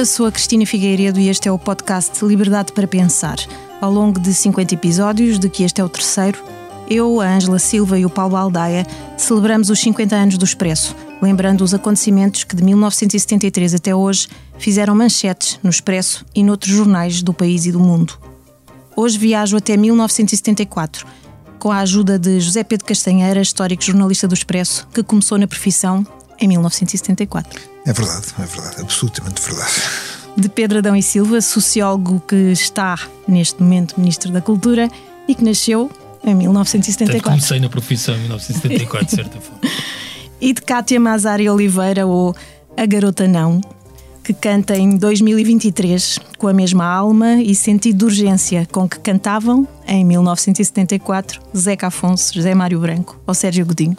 Viva, sou a Cristina Figueiredo e este é o podcast Liberdade para Pensar. Ao longo de 50 episódios, de que este é o terceiro, eu, a Ângela Silva e o Paulo Aldaia celebramos os 50 anos do Expresso, lembrando os acontecimentos que de 1973 até hoje fizeram manchetes no Expresso e noutros jornais do país e do mundo. Hoje viajo até 1974, com a ajuda de José Pedro Castanheira, histórico jornalista do Expresso, que começou na profissão em 1974. É verdade, é verdade, absolutamente verdade. De Pedro Adão e Silva, sociólogo que está neste momento Ministro da Cultura e que nasceu em 1974. Portanto, comecei na profissão em 1974, de certa forma. E de Cátia Mazari Oliveira, ou A Garota Não, que canta em 2023 com a mesma alma e sentido de urgência com que cantavam em 1974 Zeca Afonso, José Mário Branco ou Sérgio Godinho.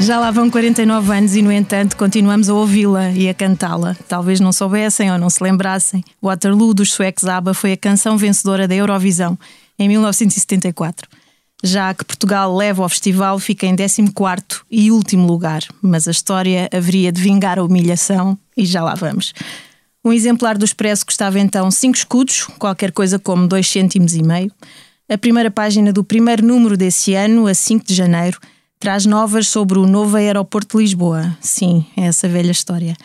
Já lá vão 49 anos e, no entanto, continuamos a ouvi-la e a cantá-la. Talvez não soubessem ou não se lembrassem. Waterloo dos suecos ABBA foi a canção vencedora da Eurovisão em 1974. Já que Portugal leva ao festival, fica em 14 e último lugar, mas a história haveria de vingar a humilhação e já lá vamos. Um exemplar do Expresso custava então 5 escudos, qualquer coisa como 2 cêntimos e meio. A primeira página do primeiro número desse ano, a 5 de janeiro, traz novas sobre o novo aeroporto de Lisboa. Sim, é essa velha história.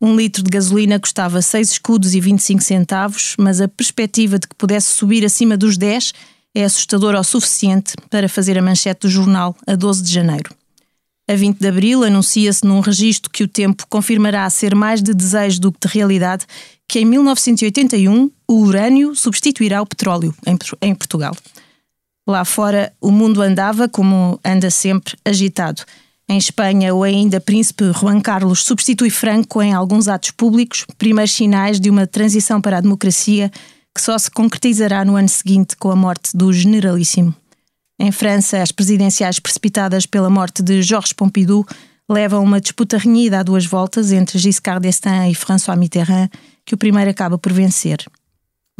Um litro de gasolina custava 6 escudos e 25 centavos, mas a perspectiva de que pudesse subir acima dos 10 é assustadora o suficiente para fazer a manchete do jornal a 12 de janeiro. A 20 de abril anuncia-se num registro que o tempo confirmará ser mais de desejo do que de realidade que em 1981 o urânio substituirá o petróleo em Portugal. Lá fora, o mundo andava, como anda sempre, agitado. Em Espanha, o ainda príncipe Juan Carlos substitui Franco em alguns atos públicos, primeiros sinais de uma transição para a democracia que só se concretizará no ano seguinte com a morte do generalíssimo. Em França, as presidenciais precipitadas pela morte de Georges Pompidou levam uma disputa renhida a duas voltas entre Giscard d'Estaing e François Mitterrand, que o primeiro acaba por vencer.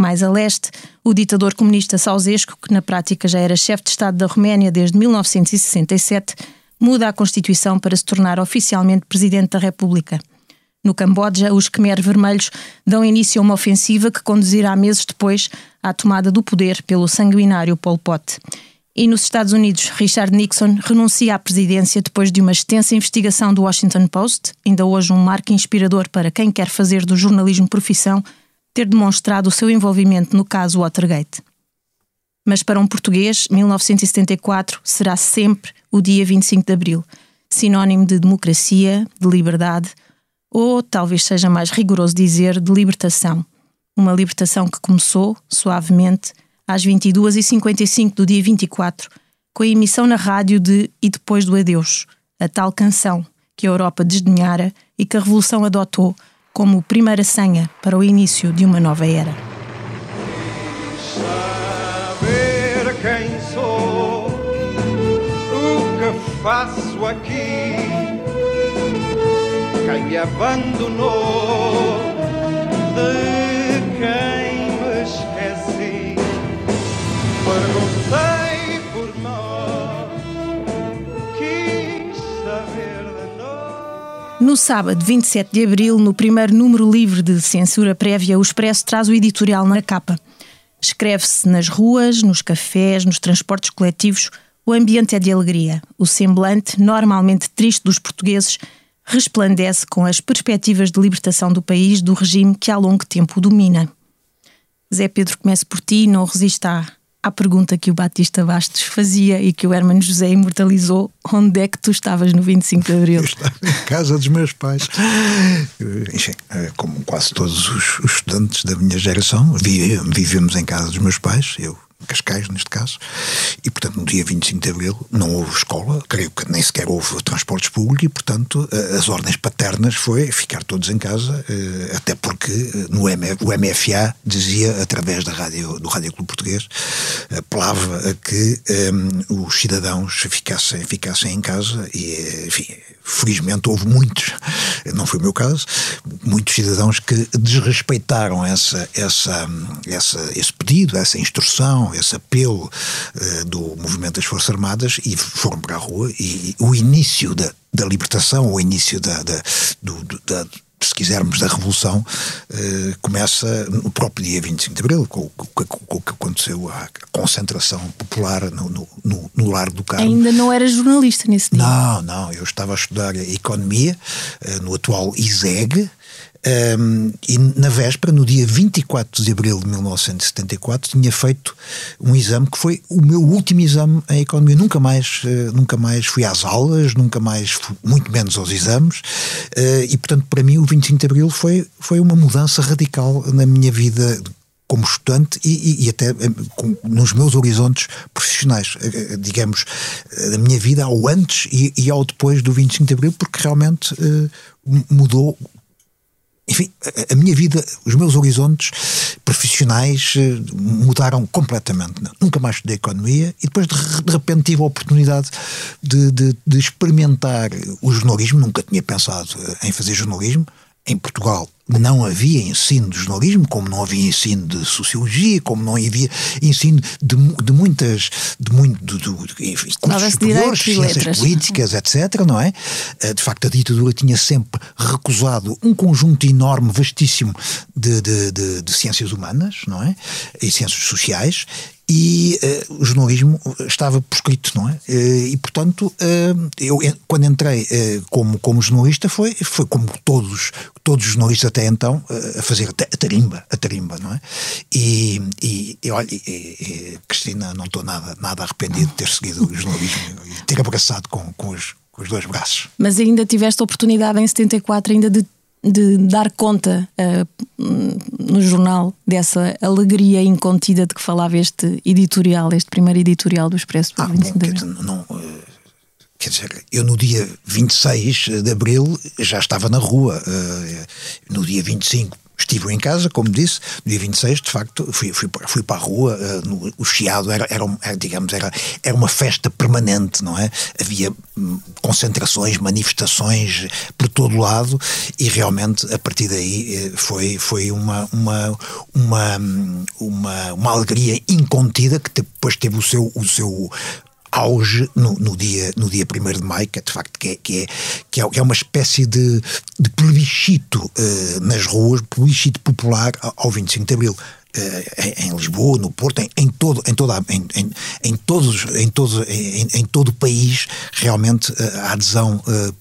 Mais a leste, o ditador comunista Ceausescu, que na prática já era chefe de Estado da Roménia desde 1967, muda a Constituição para se tornar oficialmente presidente da República. No Camboja, os Khmer Vermelhos dão início a uma ofensiva que conduzirá meses depois à tomada do poder pelo sanguinário Pol Pot. E nos Estados Unidos, Richard Nixon renuncia à presidência depois de uma extensa investigação do Washington Post, ainda hoje um marco inspirador para quem quer fazer do jornalismo profissão ter demonstrado o seu envolvimento no caso Watergate. Mas para um português, 1974 será sempre o dia 25 de abril, sinónimo de democracia, de liberdade, ou talvez seja mais rigoroso dizer, de libertação. Uma libertação que começou, suavemente, às 22h55 do dia 24, com a emissão na rádio de E Depois do Adeus, a tal canção que a Europa desdenhara e que a Revolução adotou como primeira senha para o início de uma nova era. Saber quem sou, o que faço aqui, quem me abandonou, de quem me esqueci. Perguntei No sábado 27 de abril, no primeiro número livre de censura prévia, o Expresso traz o editorial na capa. Escreve-se nas ruas, nos cafés, nos transportes coletivos. O ambiente é de alegria. O semblante, normalmente triste dos portugueses, resplandece com as perspectivas de libertação do país do regime que há longo tempo o domina. Zé Pedro, comece por ti, não resista à pergunta que o Batista Bastos fazia e que o Hermano José imortalizou: onde é que tu estavas no 25 de Abril? Eu estava em casa dos meus pais. Enfim, eh, como quase todos os, os estudantes da minha geração. Vi- Vivemos em casa dos meus pais, eu Cascais, neste caso, e portanto no dia 25 de Abril não houve escola, creio que nem sequer houve transportes públicos e portanto eh, as ordens paternas foi ficar todos em casa, eh, até porque eh, no MF, o MFA dizia através da rádio, do Rádio Clube Português, apelava a que eh, os cidadãos ficassem, ficassem em casa e, enfim, felizmente houve muitos, não foi o meu caso, muitos cidadãos que desrespeitaram essa, essa, essa, esse pedido, essa instrução, esse apelo eh, do movimento das Forças Armadas e foram para a rua e o início da, da libertação, o início da, da, do- da se quisermos, da Revolução, eh, começa no próprio dia 25 de Abril, com, o que aconteceu, a concentração popular no, no, no, no Largo do Carmo. Ainda não era jornalista nesse dia. Não, não, eu estava a estudar Economia eh, no atual ISEG ehm, e na véspera, no dia 24 de abril de 1974, tinha feito um exame que foi o meu último exame em Economia. Nunca mais, eh, nunca mais fui às aulas, nunca mais, fui, muito menos aos exames eh, e, portanto, para mim o 25 de abril foi, foi uma mudança radical na minha vida como estudante e, e- e até eh, com- nos meus horizontes profissionais, digamos, da minha vida ao antes e, e ao depois do 25 de Abril, porque realmente mudou. Enfim, a, minha vida, os meus horizontes profissionais eh, mudaram completamente. Nunca mais estudei economia e depois de, de repente tive a oportunidade de, de- de experimentar o jornalismo. Nunca tinha pensado eh, em fazer jornalismo. Em Portugal não havia ensino de jornalismo, como não havia ensino de sociologia, como não havia ensino de, de muitas, de muito, de, de, enfim, cursos superiores, ciências letras. políticas, etc., não é? Eh, De facto, a ditadura tinha sempre recusado um conjunto enorme, vastíssimo de, de, de, de ciências humanas, não é? E ciências sociais. E eh, o jornalismo estava prescrito, não é? Eh, e, portanto, eh, eu, quando entrei como, como jornalista, foi, foi como todos, todos os jornalistas até então, a fazer a ta- a tarimba, a tarimba, não é? E, e, e olha, e- Cristina, não estou nada, nada arrependido de ter seguido o jornalismo e ter abraçado com, com, os, com os dois braços. Mas ainda tiveste a oportunidade em 74 ainda de, de dar conta hum, no jornal dessa alegria incontida de que falava este editorial, este primeiro editorial do Expresso do Ah, 25 bom, de Abril. não, eh, quer dizer, eu no dia 26 de Abril já estava na rua. eh, no dia 25 estive em casa, como disse. No dia 26, de facto, fui, fui, fui para a rua. eh, no- o Chiado era, era, era, digamos, era, era uma festa permanente, não é? Havia hum, concentrações, manifestações por todo lado e realmente a partir daí eh, foi, foi uma, uma, uma, hum, uma, uma alegria incontida que depois teve o seu, o seu auge no, no dia no dia 1 de maio, que é de facto que é, que é, que é, que é uma espécie de, de plebiscito eh, nas ruas, plebiscito popular ao, ao 25 de Abril. eh, em, em Lisboa, no Porto, em, em todo, em, toda, em, em, em todos, em, todos, em, todo o país, realmente eh, a adesão eh,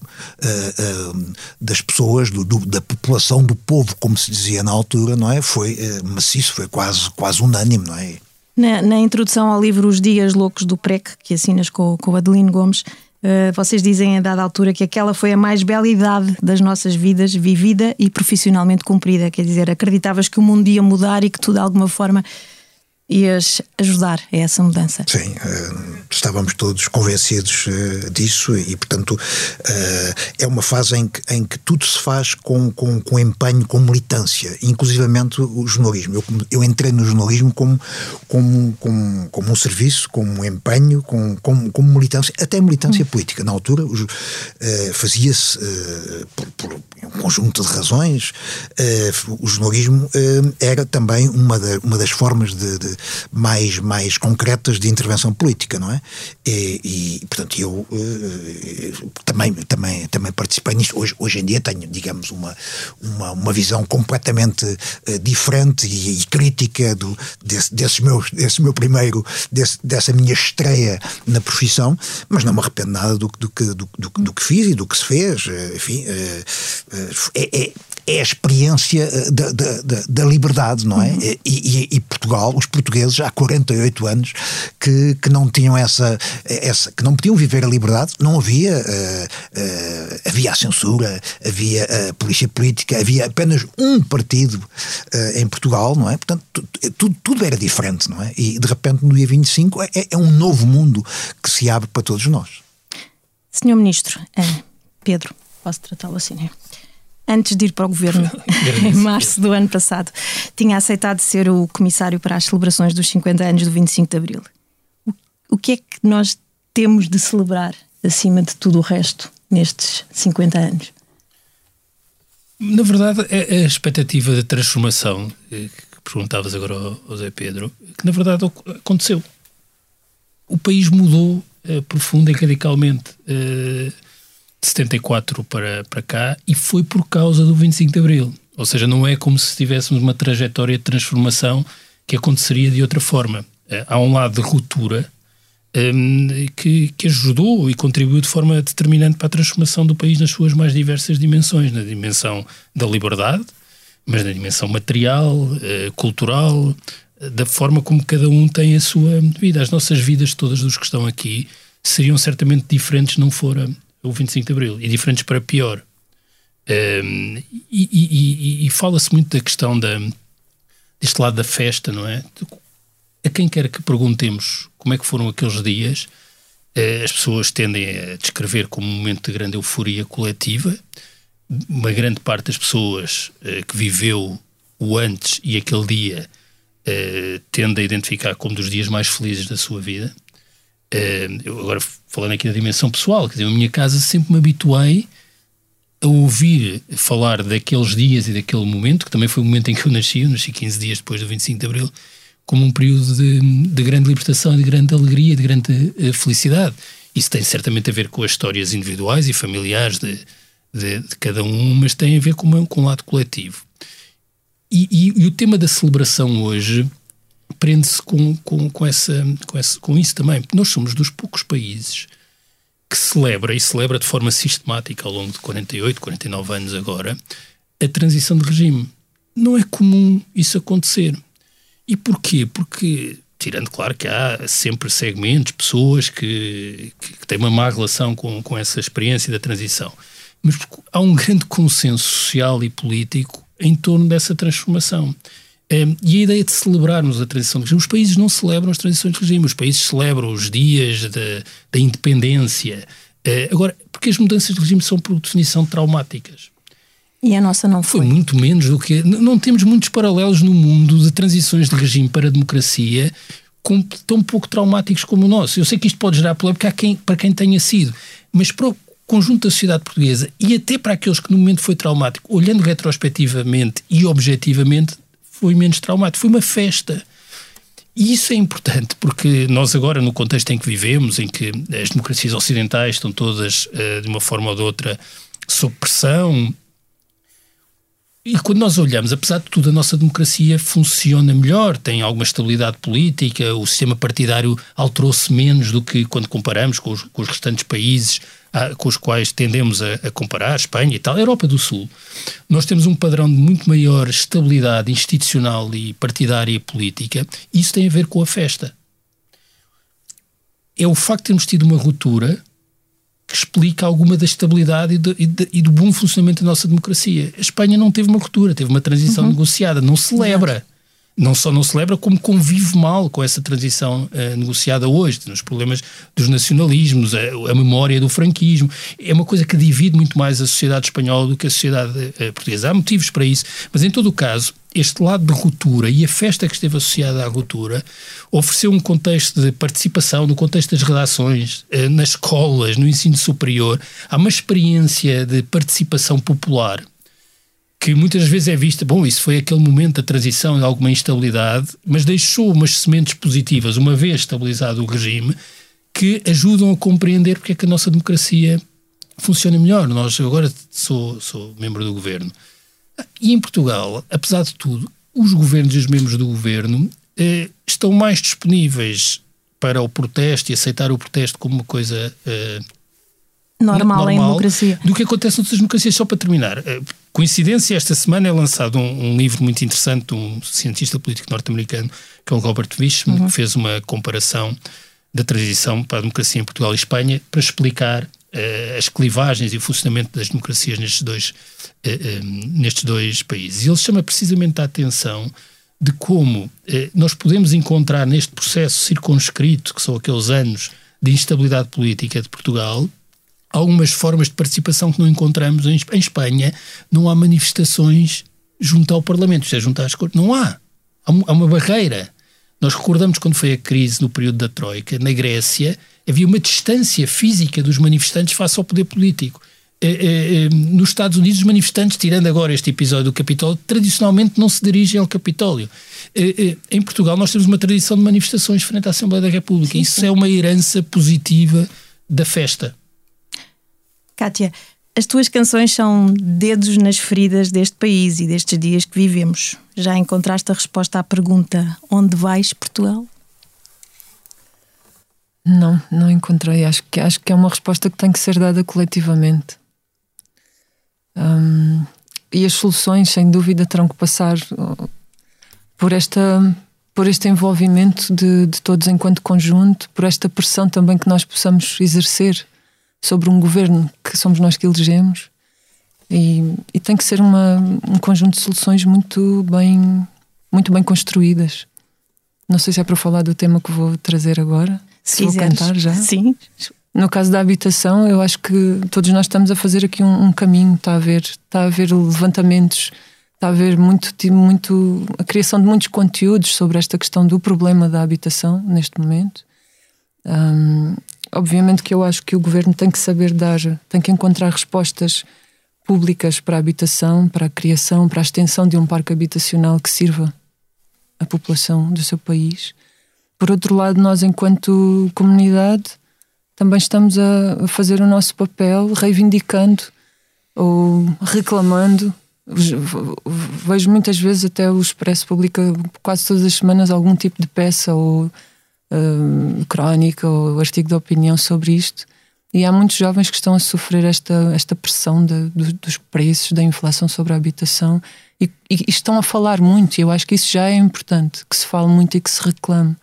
das pessoas, do, do- da população, do povo, como se dizia na altura, não é? Foi maciço, foi quase, quase unânime, não é? Na, na introdução ao livro Os Dias Loucos do PREC, que assinas com, com Adelino Gomes, eh, vocês dizem a dada altura que aquela foi a mais bela idade das nossas vidas, vivida e profissionalmente cumprida. Quer dizer, acreditavas que o mundo ia mudar e que tu de alguma forma ias ajudar a essa mudança. Sim, eh, estávamos todos convencidos eh, disso e, portanto, eh, é uma fase em que, em que tudo se faz com, com, com empenho, com militância, inclusivamente o jornalismo. Eu, eu entrei no jornalismo como, como, como, como um serviço, como um empenho, como, como, como militância, até militância política. Na altura fazia-se por, por um conjunto de razões, o jornalismo era também uma, da- uma das formas de, de mais, mais concretas de intervenção política, não é? E, e, portanto, eu eh, também, também, também participei nisso. Hoje, hoje em dia tenho, digamos, uma, uma, uma visão completamente eh, diferente e, e crítica do, desse, desses meus, desse meu primeiro, desse, dessa minha estreia na profissão, mas não me arrependo nada do, do, que, do, do, do que fiz e do que se fez. eh, Enfim, eh, eh, é, é, é a experiência eh, da, da, da, da liberdade, não é? E, e- e Portugal, os portugueses, há 48 anos que, que não tinham essa, essa. que não podiam viver a liberdade, não havia. eh, eh, havia a censura, havia a polícia política, havia apenas um partido eh, em Portugal, não é? Portanto, tu- tudo, tudo era diferente, não é? E de repente, no dia 25, é, é um novo mundo que se abre para todos nós. Senhor Ministro, Pedro, posso tratá-lo assim, né? Antes de ir para o governo, em março do ano passado, tinha aceitado ser o comissário para as celebrações dos 50 anos do 25 de Abril. O, o que é que nós temos de celebrar acima de tudo o resto nestes 50 anos? Na verdade, é a expectativa de transformação eh, que perguntavas agora ao ao Zé Pedro, que na verdade aconteceu. O país mudou eh, profunda e radicalmente eh, de 74 para, para cá e foi por causa do 25 de Abril. Ou seja, não é como se tivéssemos uma trajetória de transformação que aconteceria de outra forma. Eh, há um lado de ruptura hum, que, que ajudou e contribuiu de forma determinante para a transformação do país nas suas mais diversas dimensões, na dimensão da liberdade, mas na dimensão material, eh, cultural, da forma como cada um tem a sua vida. As nossas vidas, todas dos que estão aqui, seriam certamente diferentes não fora o 25 de Abril, e diferentes para pior. E e- e- e fala-se muito da questão da, deste lado da festa, não é? a quem quer que perguntemos como é que foram aqueles dias, eh, as pessoas tendem a descrever como um momento de grande euforia coletiva. Uma grande parte das pessoas eh, que viveu o antes e aquele dia eh, tende a identificar como dos dias mais felizes da sua vida. Eh, eu agora falando aqui da dimensão pessoal, quer dizer, na minha casa sempre me habituei a ouvir falar daqueles dias e daquele momento, que também foi o momento em que eu nasci, eu nasci 15 dias depois do 25 de Abril, como um período de, de grande libertação, de grande alegria, de grande eh, felicidade. Isso tem certamente a ver com as histórias individuais e familiares de, de, de cada um, mas tem a ver com, com um lado coletivo. E, e- e o tema da celebração hoje prende-se com, com, com, essa, com, essa, com isso também. Nós somos dos poucos países que celebra e celebra de forma sistemática ao longo de 48, 49 anos agora a transição de regime. Não é comum isso acontecer. E porquê? Porque, tirando claro que há sempre segmentos, pessoas que, que, têm uma má relação com, com essa experiência da transição, mas há um grande consenso social e político em torno dessa transformação. Um, e a ideia de celebrarmos a transição de regime, os países não celebram as transições de regime, os países celebram os dias da, independência. Uh, agora, porque as mudanças de regime são, por definição, traumáticas. E a nossa não Foi foi. muito menos do que. Não temos muitos paralelos no mundo de transições de regime para a democracia com, tão pouco traumáticos como o nosso. Eu sei que isto pode gerar polémica quem, para quem tenha sido, mas para o conjunto da sociedade portuguesa e até para aqueles que no momento foi traumático, olhando retrospectivamente e objetivamente, foi menos traumático. Foi uma festa. E isso é importante porque nós agora, no contexto em que vivemos, em que as democracias ocidentais estão todas, eh, de uma forma ou de outra, sob pressão, e quando nós olhamos, apesar de tudo, a nossa democracia funciona melhor, tem alguma estabilidade política, o sistema partidário alterou-se menos do que quando comparamos com os, com os restantes países ah, com os quais tendemos a, a comparar, Espanha e tal, a Europa do Sul. Nós temos um padrão de muito maior estabilidade institucional e partidária e política, e isso tem a ver com a festa. É o facto de termos tido uma ruptura que explica alguma da estabilidade e do, e de- e do bom funcionamento da nossa democracia. A Espanha não teve uma ruptura, teve uma transição negociada, não celebra. Não só não celebra, como convive mal com essa transição eh, negociada hoje, nos problemas dos nacionalismos, a, a memória do franquismo. É uma coisa que divide muito mais a sociedade espanhola do que a sociedade eh, portuguesa. Há motivos para isso, mas em todo o caso, este lado de ruptura e a festa que esteve associada à ruptura ofereceu um contexto de participação no contexto das redações, eh, nas escolas, no ensino superior. Há uma experiência de participação popular que muitas vezes é vista, bom, isso foi aquele momento da transição de alguma instabilidade, mas deixou umas sementes positivas, uma vez estabilizado o regime, que ajudam a compreender porque é que a nossa democracia funciona melhor. Nós, eu agora sou, sou membro do governo. E em Portugal, apesar de tudo, os governos e os membros do governo eh, estão mais disponíveis para o protesto e aceitar o protesto como uma coisa eh, Normal, em democracia. do que acontece noutras democracias. Só para terminar, eh, coincidência, esta semana é lançado um, um livro muito interessante de um cientista político norte-americano, que é o Robert Wischmann, uhum. que fez uma comparação da transição para a democracia em Portugal e Espanha para explicar as clivagens e o funcionamento das democracias nestes dois, uh, uh, nestes dois países. E ele chama precisamente a atenção de como nós podemos encontrar neste processo circunscrito, que são aqueles anos de instabilidade política de Portugal, algumas formas de participação que não encontramos em, em Espanha. Não há manifestações junto ao Parlamento, isto é, junto às Cortes. Não há. Há uma barreira. Nós recordamos quando foi a crise no período da Troika, na Grécia, havia uma distância física dos manifestantes face ao poder político. Eh, eh, eh, nos Estados Unidos, os manifestantes, tirando agora este episódio do Capitólio, tradicionalmente não se dirigem ao Capitólio. Em Portugal, nós temos uma tradição de manifestações frente à Assembleia da República. Sim, Isso é uma herança positiva da festa. Kátia, as tuas canções são dedos nas feridas deste país e destes dias que vivemos. Já encontraste a resposta à pergunta: onde vais, Portugal? Não, não encontrei. Acho que, acho que é uma resposta que tem que ser dada coletivamente. Um, e as soluções, sem dúvida, terão que passar uh, por esta por este envolvimento de, de todos enquanto conjunto, por esta pressão também que nós possamos exercer sobre um governo que somos nós que elegemos. E, e tem que ser uma, um conjunto de soluções muito bem, muito bem construídas. Não sei se é para falar do tema que vou trazer agora. Se vou cantar já. Sim. No caso da habitação, eu acho que todos nós estamos a fazer aqui um, um caminho. Está a haver, está a haver levantamentos, está a haver muito, muito a criação de muitos conteúdos sobre esta questão do problema da habitação neste momento. Um, obviamente que eu acho que o governo tem que saber dar, tem que encontrar respostas públicas para a habitação, para a criação, para a extensão de um parque habitacional que sirva a população do seu país. Por outro lado, nós, enquanto comunidade, também estamos a fazer o nosso papel reivindicando ou reclamando. Vejo muitas vezes até o Expresso publica quase todas as semanas algum tipo de peça ou uh, crónica ou artigo de opinião sobre isto. E há muitos jovens que estão a sofrer esta, esta pressão de, de, dos preços, da inflação sobre a habitação e, e, estão a falar muito. E eu acho que isso já é importante, que se fale muito e que se reclame.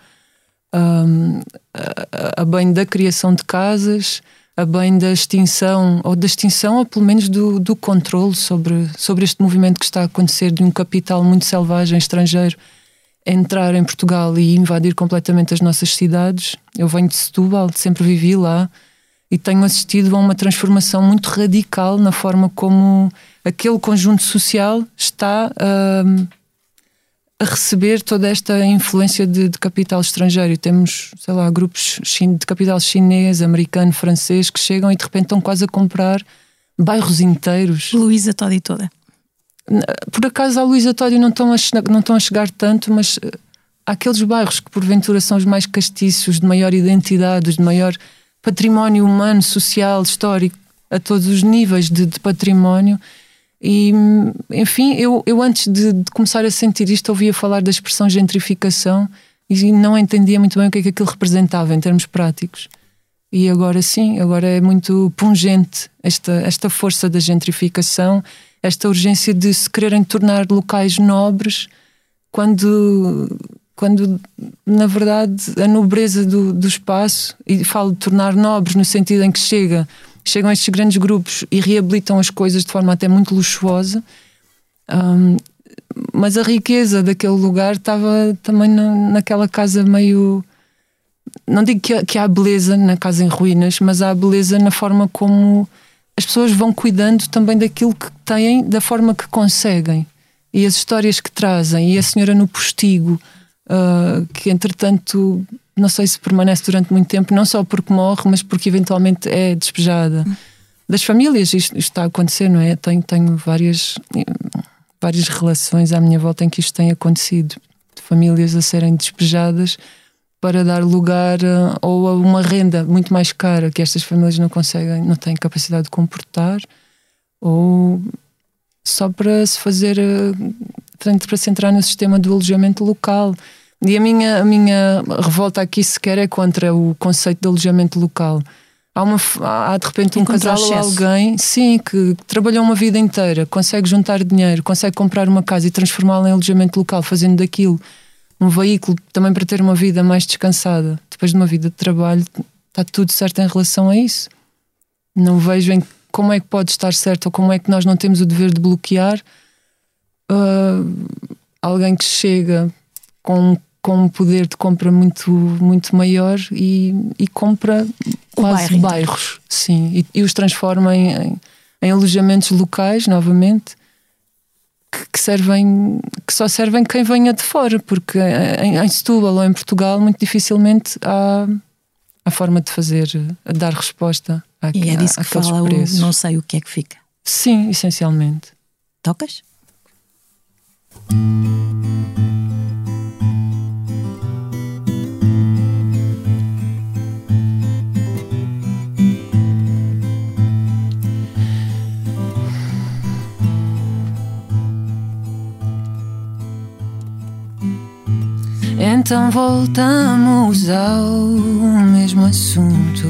Um, a, a, bem da criação de casas, a bem da extinção, ou da extinção, ou pelo menos do, do controle sobre, sobre este movimento que está a acontecer de um capital muito selvagem estrangeiro entrar em Portugal e invadir completamente as nossas cidades. Eu venho de Setúbal, sempre vivi lá e tenho assistido a uma transformação muito radical na forma como aquele conjunto social está uh, a receber toda esta influência de, de, capital estrangeiro. Temos, sei lá, grupos de capital chinês, americano, francês que chegam e de repente estão quase a comprar bairros inteiros. Luísa toda e toda. Por acaso, a Luísa Tódio não estão, a, não estão a chegar tanto, mas eh, há aqueles bairros que porventura são os mais castiços, de maior identidade, de maior património humano, social, histórico, a todos os níveis de, de património. E, enfim, eu, eu antes de, de, começar a sentir isto, ouvia falar da expressão gentrificação e não entendia muito bem o que é que aquilo representava em termos práticos. E agora sim, agora é muito pungente esta, esta força da gentrificação esta urgência de se quererem tornar locais nobres quando, quando na verdade a nobreza do, do espaço, e falo de tornar nobres no sentido em que chega, chegam estes grandes grupos e reabilitam as coisas de forma até muito luxuosa. Um, mas a riqueza daquele lugar estava também na, naquela casa meio. Não digo que, que há beleza na casa em ruínas, mas há beleza na forma como as pessoas vão cuidando também daquilo que têm, da forma que conseguem. E as histórias que trazem, e a senhora no postigo, uh, que entretanto, não sei se permanece durante muito tempo, não só porque morre, mas porque eventualmente é despejada. Das famílias, isto, isto está a acontecer, não é? Tenho, tenho várias, várias relações à minha volta em que isto tem acontecido. De famílias a serem despejadas para dar lugar a, ou a uma renda muito mais cara que estas famílias não conseguem, não têm capacidade de comportar, ou só para se fazer, eh, para se entrar no sistema do alojamento local. E a minha, a minha revolta aqui sequer é contra o conceito de alojamento local. há, uma, há de repente um Encontrar casal ou alguém, sim, que trabalhou uma vida inteira, consegue juntar dinheiro, consegue comprar uma casa e transformá-la em alojamento local, fazendo daquilo um veículo também para ter uma vida mais descansada. Depois de uma vida de trabalho, está tudo certo em relação a isso. Não vejo em como é que pode estar certo ou como é que nós não temos o dever de bloquear ah, alguém que chega com, com um poder de compra muito, muito maior e, e compra O quase bairro bairros, sim, e, e os transforma em, em, em alojamentos locais novamente que, que servem que só servem quem venha de fora, porque em, em Setúbal ou em Portugal muito dificilmente há a forma de fazer, de dar resposta a, E é disso que àqueles fala o preços. não sei o que é que fica. Sim, essencialmente. Tocas? Então voltamos ao mesmo assunto.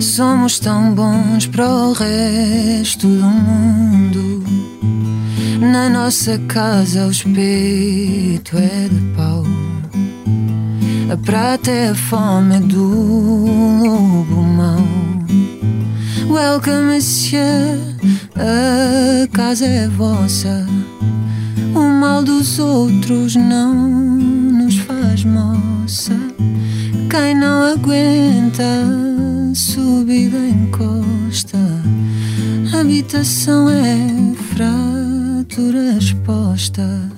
Somos tão bons para o resto do mundo. Na nossa casa o espeto é de pau. A prata é a fome do lobo mau. Welcome, monsieur. A casa é vossa. O mal dos outros não faz moça. Quem não aguenta subida encosta. Habitação é fratura exposta.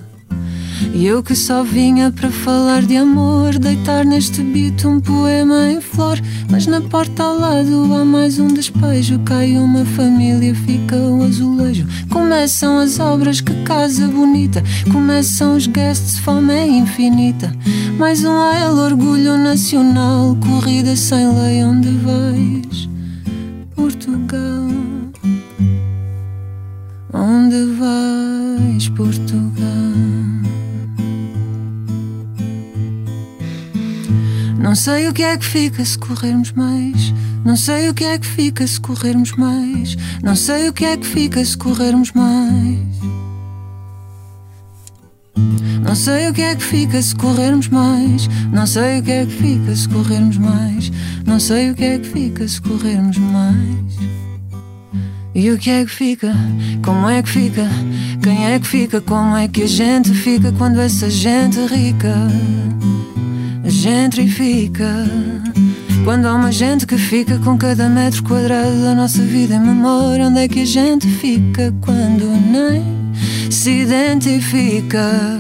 E eu que só vinha para falar de amor, deitar neste beat um poema em flor. Mas na porta ao lado há mais um despejo. Cai uma família, fica o azulejo. Começam as obras, que casa bonita. Começam os guests, fome é infinita. Mais um AL, orgulho nacional. Corrida sem lei, onde vais? Portugal. Onde vais, Portugal? Não sei o que é que fica se corrermos mais. Não sei o que é que fica se corrermos mais. Não sei o que é que fica se corrermos mais. Não sei o que é que fica se corrermos mais. Não sei o que é que fica se corrermos mais. Não sei o que é que fica se corrermos mais. E o que é que fica? Como é que fica? Quem é que fica? Como é que a gente fica quando essa gente rica gentrifica? Quando há uma gente que fica com cada metro quadrado da nossa vida em memória, onde é que a gente fica quando nem se identifica?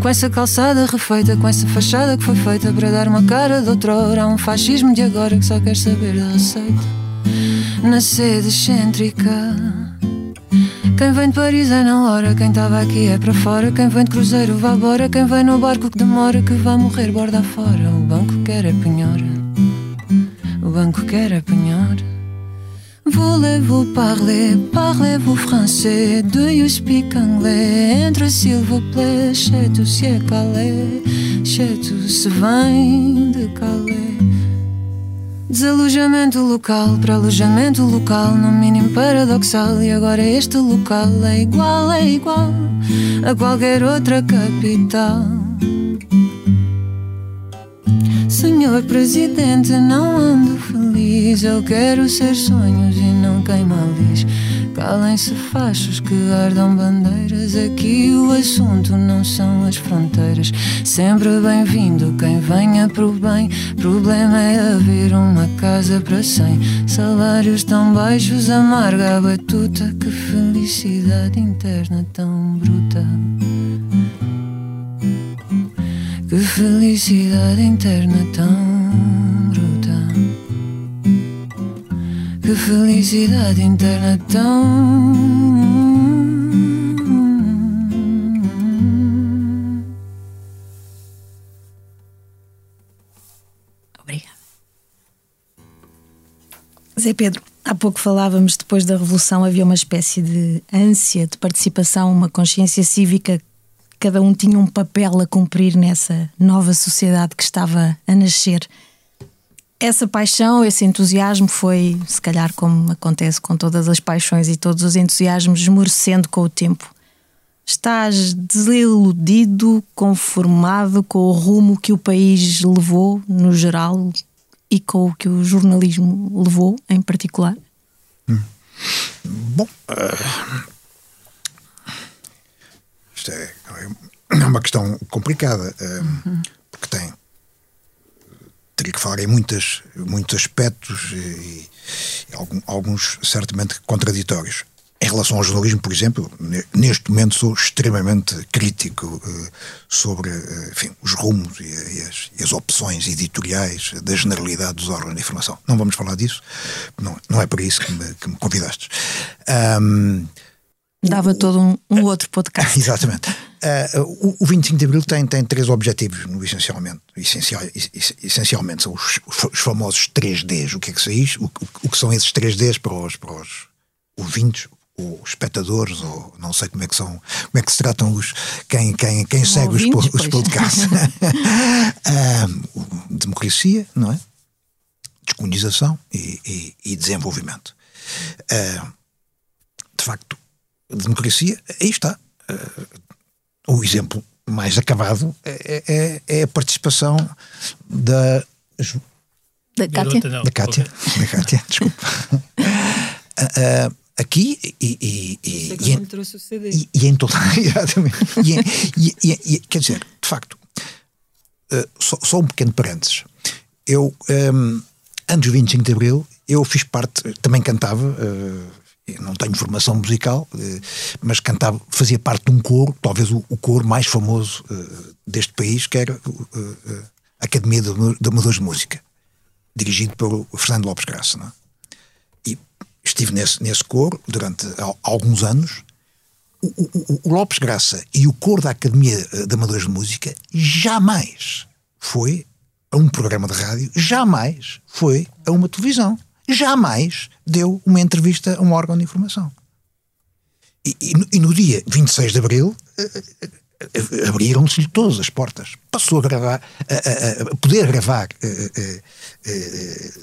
Com essa calçada refeita, com essa fachada que foi feita para dar uma cara de outrora a um fascismo de agora que só quer saber da receita na sede excêntrica. Quem vem de Paris é na hora, quem estava aqui é para fora. Quem vem de cruzeiro vá embora, quem vem no barco que demora, que vai morrer borda fora. O banco quer é penhora, o banco quer é penhora. Voulez-vous parler, parlez-vous français? Do you speak anglais? Entre s'il vous plaît, chez tu se é calais, chez tu se vem de Calais. Desalojamento local para alojamento local, no mínimo paradoxal. E agora este local é igual, é igual a qualquer outra capital. Senhor Presidente, não ando feliz. Eu quero ser sonhos e não queimar. Calem-se fachos que guardam bandeiras. Aqui o assunto não são as fronteiras. Sempre bem-vindo quem venha pro bem. Problema é haver uma casa para cem. Salários tão baixos, amarga a batuta. Que felicidade interna tão bruta. Que felicidade interna tão Que felicidade interna tão. Obrigada. Zé Pedro, há pouco falávamos, depois da Revolução havia uma espécie de ânsia de participação, uma consciência cívica. Cada um tinha um papel a cumprir nessa nova sociedade que estava a nascer. Essa paixão, esse entusiasmo foi, se calhar, como acontece com todas as paixões e todos os entusiasmos, esmorecendo com o tempo. Estás desiludido, conformado com o rumo que o país levou, no geral, e com o que o jornalismo levou, em particular? Bom, uh, isto é, é uma questão complicada, uh, uhum. porque tem. Teria que falar em muitas, muitos aspectos e, e alguns certamente contraditórios. Em relação ao jornalismo, por exemplo, neste momento sou extremamente crítico uh, sobre uh, enfim, os rumos e, e, as, e, as, opções editoriais da generalidade dos órgãos de informação. Não vamos falar disso, não, não é para isso que me, que me convidaste. Um, Dava o, todo um, um, outro podcast. Exatamente. Uh, o, o 25 de Abril tem, tem três objetivos, no, essencialmente. Essencial, essencialmente são os, os, famosos 3Ds. O que é que, são o, o, que são esses 3Ds para os, para os ouvintes, ou espectadores, ou não sei como é que são, como é que se tratam os quem, quem, quem segue ouvintes, os, os podcasts. um, democracia, não é? Descolonização e, e, e desenvolvimento. Uh, de facto, democracia, aí está. Uh, o exemplo mais acabado é, é, é a participação da. Da Cátia. Da Cátia. Da Cátia, desculpa. Uh, aqui e, e, e, e, em, trouxe o CD. e, e em toda e, e, quer dizer, de facto, uh, só, só, um pequeno parênteses. Eu, um, ehm, antes do 25 de Abril, eu fiz parte, também cantava, uh, não tenho formação musical, uh, mas cantava, fazia parte de um coro, talvez o, o coro mais famoso deste país, que era a Academia de, Amadores de Música, dirigido pelo Fernando Lopes Graça. Não é? estive nesse, nesse coro durante alguns anos. O, o, o, Lopes Graça e o coro da Academia de Amadores de Música jamais foi a um programa de rádio, jamais foi a uma televisão, jamais deu uma entrevista a um órgão de informação. E, e, e no dia 26 de abril eh, eh, abriram-se-lhe todas as portas. Passou a gravar, a, a, a poder gravar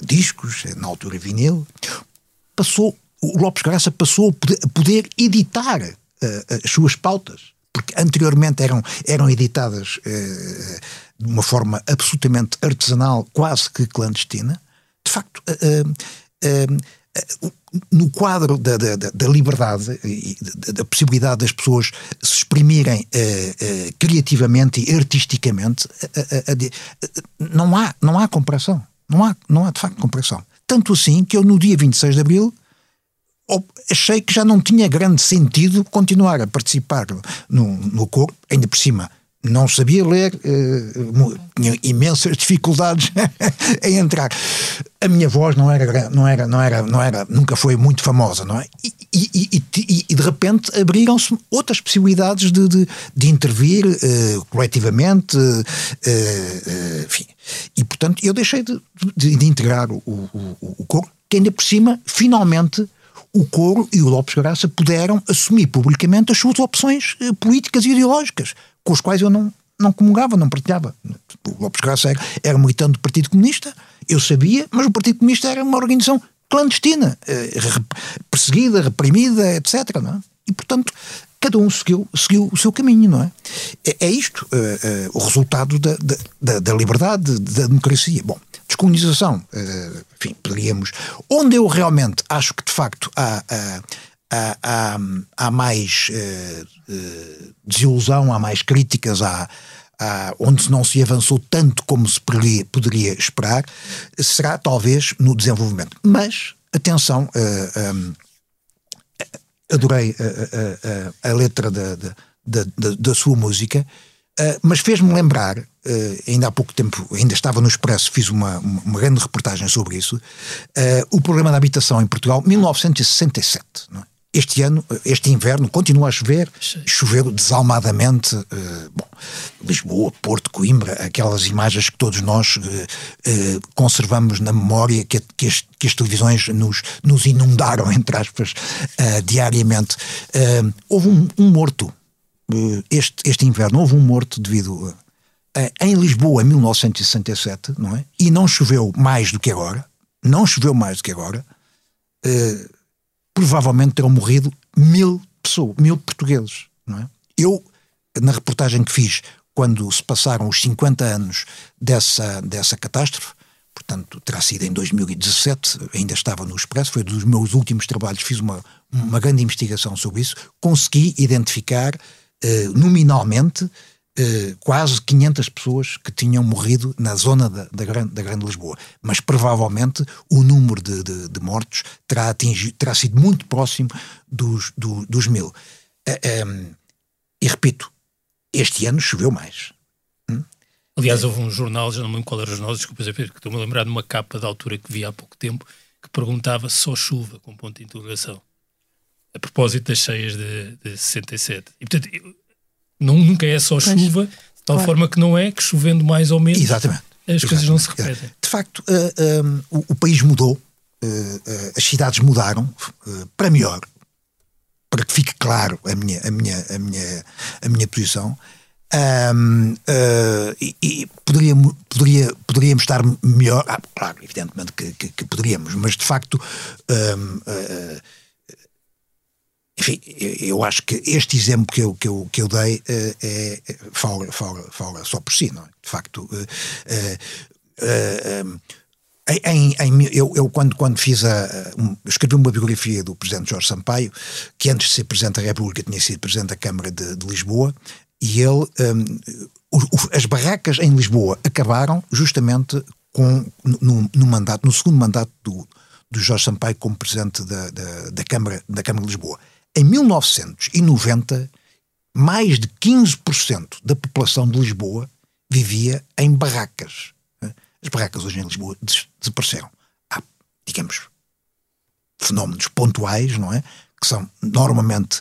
discos, na altura vinil, passou, o Lopes Graça passou a poder, poder editar as suas pautas, porque anteriormente eram, eram editadas de uma forma absolutamente artesanal, quase que clandestina. Facto, uh, no quadro da, da, da liberdade e da, da, possibilidade das pessoas se exprimirem criativamente e artisticamente, não, há, não há comparação. Não há, não há de facto comparação. Tanto assim que eu, no dia 26 de abril, achei que já não tinha grande sentido continuar a participar no, no coro, ainda por cima. Não sabia ler, uh, tinha imensas dificuldades em entrar. A minha voz não era, não era, não era, não era, nunca foi muito famosa, não é? E, e, e, e de repente abriram-se outras possibilidades de, de, de intervir uh, coletivamente, uh, enfim. E, portanto, eu deixei de, de, de integrar o, o, o coro, que ainda por cima, finalmente, o Coro e o Lopes Graça puderam assumir publicamente as suas opções eh, políticas e ideológicas, com as quais eu não, não comungava, não partilhava. O Lopes Graça era, era militante do Partido Comunista, eu sabia, mas o Partido Comunista era uma organização clandestina, eh, perseguida, reprimida, etc. É? E, portanto, cada um seguiu, seguiu o seu caminho, não é? É, é isto uh, o resultado da, da, da, liberdade, da democracia. Bom, descolonização, enfim, poderíamos. Onde eu realmente acho que de facto há. há, há, há mais desilusão, há mais críticas, há, há, onde não se avançou tanto como se poderia, poderia esperar, será talvez no desenvolvimento. Mas, atenção, um, adorei a, a, a, a letra da, da, da, da, sua música, mas fez-me lembrar, ainda há pouco tempo, ainda estava no Expresso, fiz uma, uma grande reportagem sobre isso, o problema da habitação em Portugal, 1967. Não é? Este ano, este inverno, continua a chover, choveu desalmadamente. Uh, bom, Lisboa, Porto, Coimbra, aquelas imagens que todos nós uh, uh, conservamos na memória, que, que, as, que, as, televisões nos, nos inundaram, entre aspas, diariamente. houve um, um morto este, este inverno, houve um morto devido eh, em Lisboa, em 1967, não é? E não choveu mais do que agora, não choveu mais do que agora, eh, provavelmente terão morrido mil pessoas, mil portugueses, não é? Eu, na reportagem que fiz, quando se passaram os 50 anos dessa, dessa catástrofe, portanto, terá sido em 2017, ainda estava no Expresso, foi dos meus últimos trabalhos, fiz uma, uma grande investigação sobre isso, consegui identificar eh, nominalmente eh, quase 500 pessoas que tinham morrido na zona da, da, grande, da grande Lisboa. Mas provavelmente o número de, de, de mortos terá, atingido, terá sido muito próximo dos, do, dos mil. Eh, e repito, este ano choveu mais. Aliás, houve um jornal, já não me lembro qual era o jornal, desculpa, que estou-me a lembrar de uma capa da altura que vi há pouco tempo, que perguntava só chuva, com ponto de interrogação. A propósito das cheias de, de 67. E, portanto, não, nunca é só chuva, de tal claro. forma que não é que chovendo mais ou menos Exatamente. as Exatamente. coisas não se repetem. De facto, uh, eh, um, eh, o, o, país mudou, uh, uh, as cidades mudaram para melhor, para que fique claro a minha, a minha, a minha, a minha posição. Um, uh, e, e poderia, poderia, poderíamos estar melhor, ah, claro, evidentemente que, que, que, poderíamos, mas de facto, um, uh, enfim, eu acho que este exemplo que eu, que eu, que eu dei uh, é, fala, fala, fala só por si, não é? De facto, em, em, eu, eu, quando, quando fiz a. Um, escrevi uma biografia do Presidente Jorge Sampaio, que antes de ser Presidente da República tinha sido Presidente da Câmara de, de Lisboa, e ele. Um, o, as barracas em Lisboa acabaram justamente com, no, no mandato, no segundo mandato do, do Jorge Sampaio como Presidente da, da, da, Câmara, da Câmara de Lisboa. Em 1990, mais de 15% da população de Lisboa vivia em barracas. As barracas hoje em Lisboa desapareceram. Há, digamos, fenómenos pontuais, não é? Que são normalmente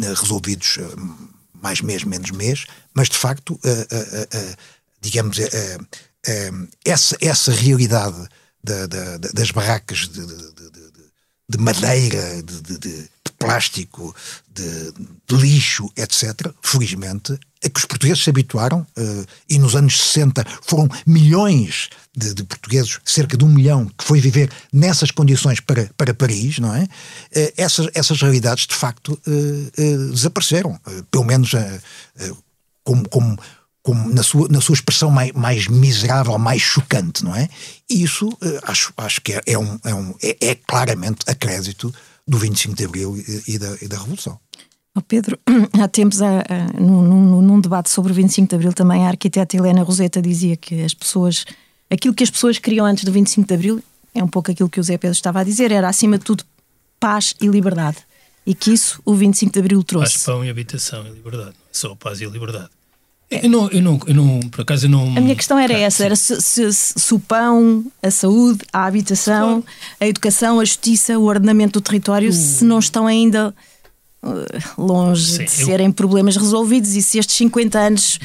eh, resolvidos eh, mais mês, menos mês, mas de facto, uh, digamos, essa, essa realidade da, da, das barracas de madeira, de, plástico, de, lixo, etc., felizmente, é que os portugueses se habituaram, uh, e nos anos 60 foram milhões de, de, portugueses, cerca de um milhão, que foi viver nessas condições para, para Paris, não é? Uh, essas, essas realidades, de facto, uh, desapareceram, pelo menos como, como, como na, sua, na sua expressão mais, mais miserável, mais chocante, não é? E isso acho, acho que é, é, um, é, um, é, é claramente a crédito do 25 de Abril e, e, da, e da Revolução. Oh Pedro, há tempos, há, há, num, num, debate sobre o 25 de Abril, também a arquiteta Helena Roseta dizia que as pessoas, aquilo que as pessoas queriam antes do 25 de Abril, é um pouco aquilo que o Zé Pedro estava a dizer, era acima de tudo paz e liberdade. E que isso o 25 de Abril trouxe. Paz, pão e habitação e liberdade. Só paz e liberdade. Eu não, eu não, eu não, por acaso eu não. A minha questão era essa: era se, se, se, o pão, a saúde, a habitação, claro. a educação, a justiça, o ordenamento do território, uh. se não estão ainda longe sim, de eu... serem problemas resolvidos e se estes 50 anos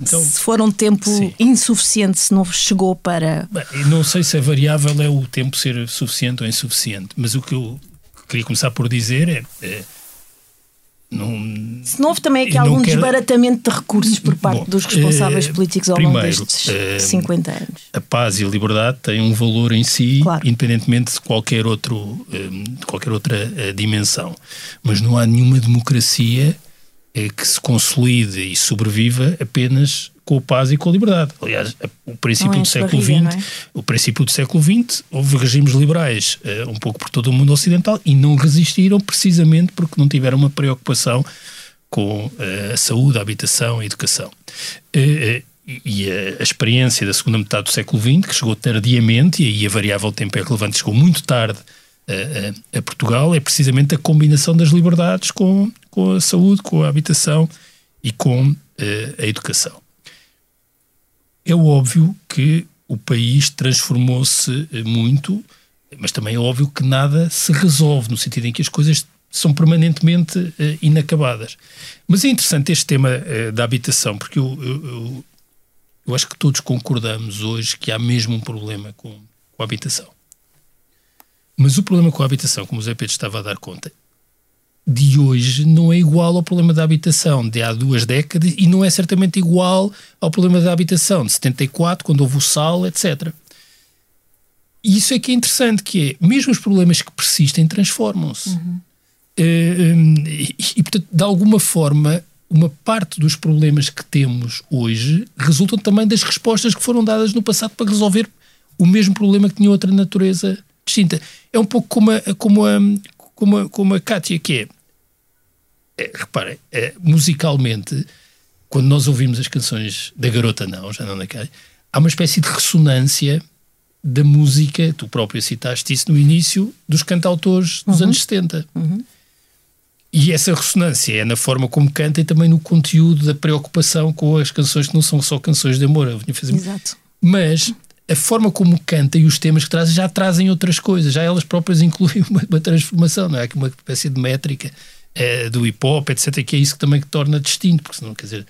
então, se foram um tempo sim. insuficiente, se não chegou para. Bem, não sei se a variável é o tempo ser suficiente ou insuficiente, mas o que eu queria começar por dizer é, é não, Se não houve também aqui algum quero... desbaratamento de recursos por parte Bom, dos responsáveis eh, políticos ao primeiro, longo destes eh, 50 anos? A paz e a liberdade têm um valor em si, claro. independentemente de qualquer, outro, eh, de qualquer outra eh, dimensão. Mas não há nenhuma democracia que se consolide e sobreviva apenas com a paz e com a liberdade. Aliás, o princípio é do século XX, é? o princípio do século XX, houve regimes liberais uh, um pouco por todo o mundo ocidental e não resistiram precisamente porque não tiveram uma preocupação com uh, a saúde, a habitação, a educação. Uh, e a, a, experiência da segunda metade do século XX, que chegou tardiamente, e aí a variável tempo é relevante, chegou muito tarde a, a, a Portugal, é precisamente a combinação das liberdades com, com a saúde, com a habitação e com a educação. É óbvio que o país transformou-se eh, muito, mas também é óbvio que nada se resolve, no sentido em que as coisas são permanentemente uh, inacabadas. Mas é interessante este tema uh, da habitação, porque eu, eu, eu, acho que todos concordamos hoje que há mesmo um problema com, com a habitação. Mas o problema com a habitação, como o Zé Pedro estava a dar conta, de hoje não é igual ao problema da habitação de há duas décadas e não é certamente igual ao problema da habitação de 74, quando houve o sal, etc. E isso é que é interessante, que é, mesmo os problemas que persistem transformam-se. Uhum. Uh, e, e, portanto, de alguma forma, uma parte dos problemas que temos hoje resultam também das respostas que foram dadas no passado para resolver o mesmo problema que tinha outra natureza distinta. É um pouco como a, como a, como a, como a Kátia, que é, é reparem, é, musicalmente, quando nós ouvimos as canções da Garota Não, já não naquela, há uma espécie de ressonância da música, tu próprio citaste isso no início, dos cantautores dos uhum. anos 70. Uhum. E essa ressonância é na forma como canta e também no conteúdo da preocupação com as canções que não são só canções de amor. Exato. Mas a forma como canta e os temas que traz já trazem outras coisas, já elas próprias incluem uma, uma transformação, não é? Aqui uma espécie de métrica é, do hip hop, etc., que é isso que também que torna distinto, porque senão, quer dizer.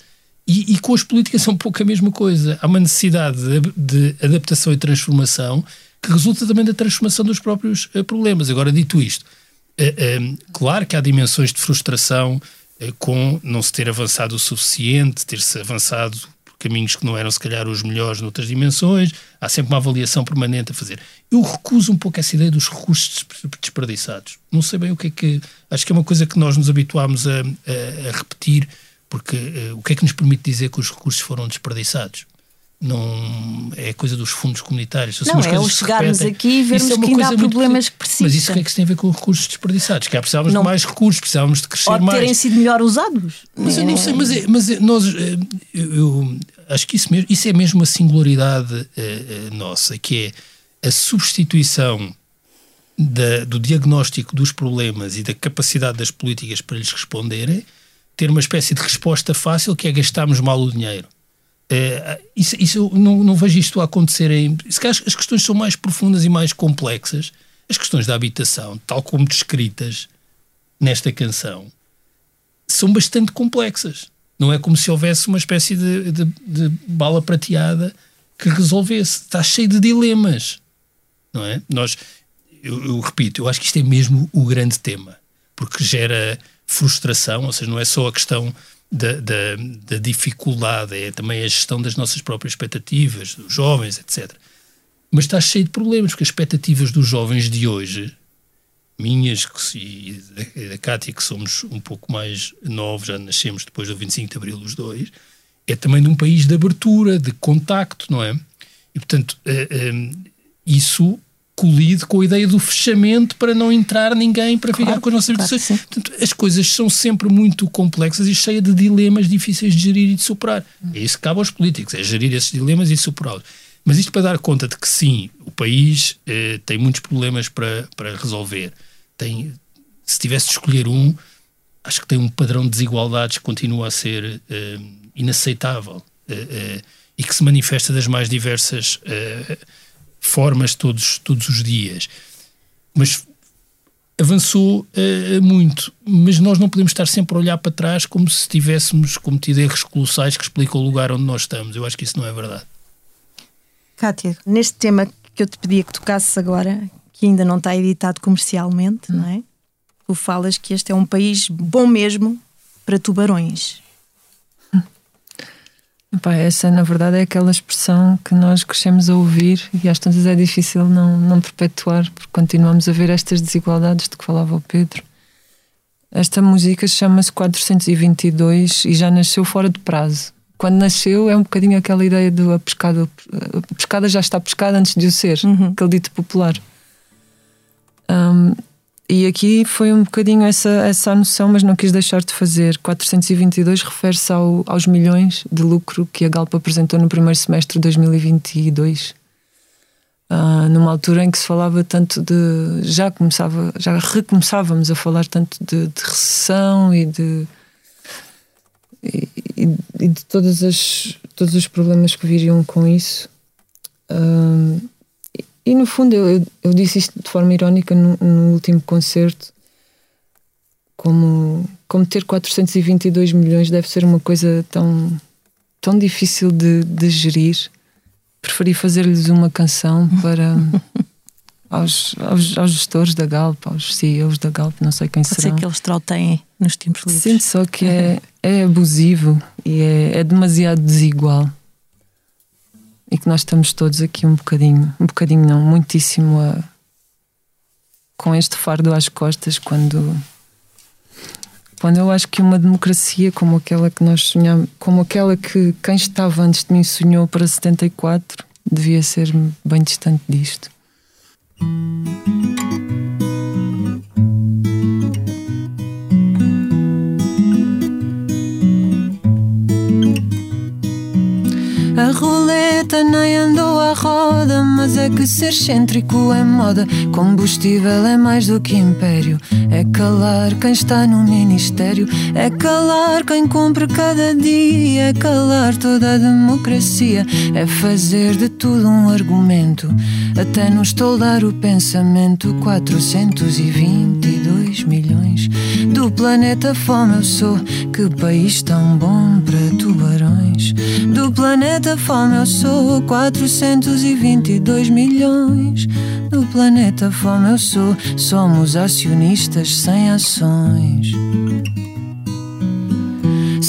E, e, com as políticas é um pouco a mesma coisa. Há uma necessidade de, de adaptação e transformação que resulta também da transformação dos próprios uh, problemas. Agora, dito isto, uh, claro que há dimensões de frustração com não se ter avançado o suficiente, ter-se avançado caminhos que não eram se calhar os melhores noutras dimensões, há sempre uma avaliação permanente a fazer. Eu recuso um pouco essa ideia dos recursos desperdiçados. Não sei bem o que é que. Acho que é uma coisa que nós nos habituámos a, a, a repetir, porque uh, o que é que nos permite dizer que os recursos foram desperdiçados? Não é coisa dos fundos comunitários. Não, é o chegarmos aqui e vermos é que ainda há problemas que precisam. Mas isso o que é que se tem a ver com recursos desperdiçados? Que há precisávamos não. de mais recursos, precisávamos de crescer mais. Ou terem sido melhor usados. Mas eu não sei, mas, é, mas é, nós, eh, eu, acho que isso, mesmo, isso é mesmo uma singularidade uh, nossa, que é a substituição da, do diagnóstico dos problemas e da capacidade das políticas para lhes responderem, ter uma espécie de resposta fácil que é gastarmos mal o dinheiro. É, isso, isso não, não, vejo isto a acontecer em. Se calhar as questões são mais profundas e mais complexas. As questões da habitação, tal como descritas nesta canção, são bastante complexas. Não é como se houvesse uma espécie de, de, de bala prateada que resolvesse. Está cheio de dilemas. Não é? Nós, eu, eu repito, eu acho que isto é mesmo o grande tema, porque gera frustração, ou seja, não é só a questão da, da, da, dificuldade, é também a gestão das nossas próprias expectativas, dos jovens, etc. Mas está cheio de problemas, porque as expectativas dos jovens de hoje, minhas e da Cátia, que somos um pouco mais novos, já nascemos depois do 25 de Abril, os dois, é também de um país de abertura, de contacto, não é? E, portanto, eh, eh, isso colide com a ideia do fechamento para não entrar ninguém para claro, ficar com as nossas claro, Portanto, as coisas são sempre muito complexas e cheias de dilemas difíceis de gerir e de superar. É isso que cabe aos políticos, é gerir esses dilemas e superá-los. Mas isto para dar conta de que sim, o país eh, tem muitos problemas para, para resolver. Tem, se tivesse de escolher um, acho que tem um padrão de desigualdades que continua a ser eh, inaceitável eh, eh e que se manifesta das mais diversas eh, formas todos, todos os dias. Mas avançou uh, muito, mas nós não podemos estar sempre a olhar para trás como se tivéssemos cometido erros colossais que explicam o lugar onde nós estamos. Eu acho que isso não é verdade. Kátia, neste tema que eu te pedia que tocasses agora, que ainda não está editado comercialmente, hum. não é? Tu falas que este é um país bom mesmo para tubarões. Essa, na verdade, é aquela expressão que nós crescemos a ouvir e às tantas é difícil não, não perpetuar, porque continuamos a ver estas desigualdades de que falava o Pedro. Esta música chama-se 422 e já nasceu fora de prazo. Quando nasceu é um bocadinho aquela ideia do a pescada, a pescada já está pescada antes de o ser, uhum. aquele dito popular. Um, e aqui foi um bocadinho essa, essa noção, mas não quis deixar de fazer. 422 refere-se ao, aos milhões de lucro que a Galp apresentou no primeiro semestre de 2022. Uh, ah, numa altura em que se falava tanto de. Já começava, já recomeçávamos a falar tanto de, de recessão e de. E, e, de todas as, todos os problemas que viriam com isso. Uh, e no fundo, eu, eu, eu disse isto de forma irónica no, no, último concerto, como, como ter 422 milhões deve ser uma coisa tão, tão difícil de, de gerir. Preferi fazer-lhes uma canção para, aos, aos, aos gestores da Galp, aos CEOs da Galp, não sei quem Pode ser serão. que eles trauteiem nos tempos livres. Sinto só que é, é abusivo e é, é demasiado desigual. E que nós estamos todos aqui um bocadinho, um bocadinho não, muitíssimo a, com este fardo às costas quando quando eu acho que uma democracia como aquela que nós sonhamos, como aquela que quem estava antes de mim sonhou para 74, devia ser bem distante disto. Nem andou à roda, mas é que ser excêntrico é moda. Combustível é mais do que império. É calar quem está no ministério. É calar quem cumpre cada dia. É calar toda a democracia. É fazer de tudo um argumento. Até nos toldar o pensamento. 422 milhões do planeta fome eu sou. Que país tão bom para tubarões. Do planeta fome eu sou 422 milhões. Do planeta fome eu sou. Somos acionistas sem ações.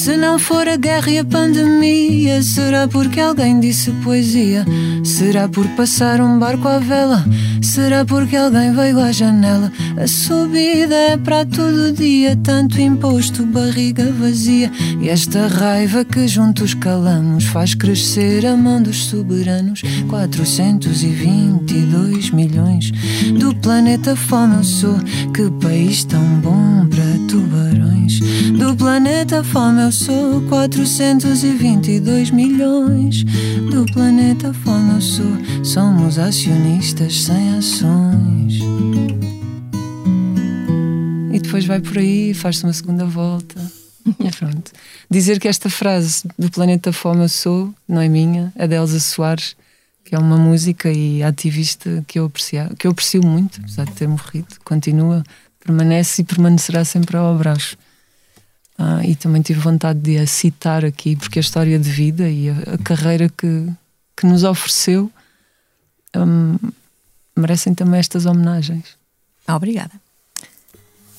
Se não for a guerra e a pandemia, será porque alguém disse poesia? Será por passar um barco à vela? Será porque alguém veio à janela? A subida é para todo dia, tanto imposto, barriga vazia. E esta raiva que juntos calamos faz crescer a mão dos soberanos. 422 milhões do planeta fome eu sou. Que país tão bom para tubarões. Do planeta fome eu sou 422 milhões. Do planeta eu sou. Somos acionistas sem ações. E depois vai por aí, faz-se uma segunda volta. E pronto. Dizer que esta frase do planeta fome eu sou, não é minha, é de Elsa Soares, que é uma música e ativista que eu aprecio, que eu aprecio muito, apesar de ter morrido. Continua, permanece e permanecerá sempre ao abraço. Ah, e também tive vontade de a citar aqui, porque a história de vida e a, a carreira que, que nos ofereceu hum, merecem também estas homenagens. Ah, obrigada.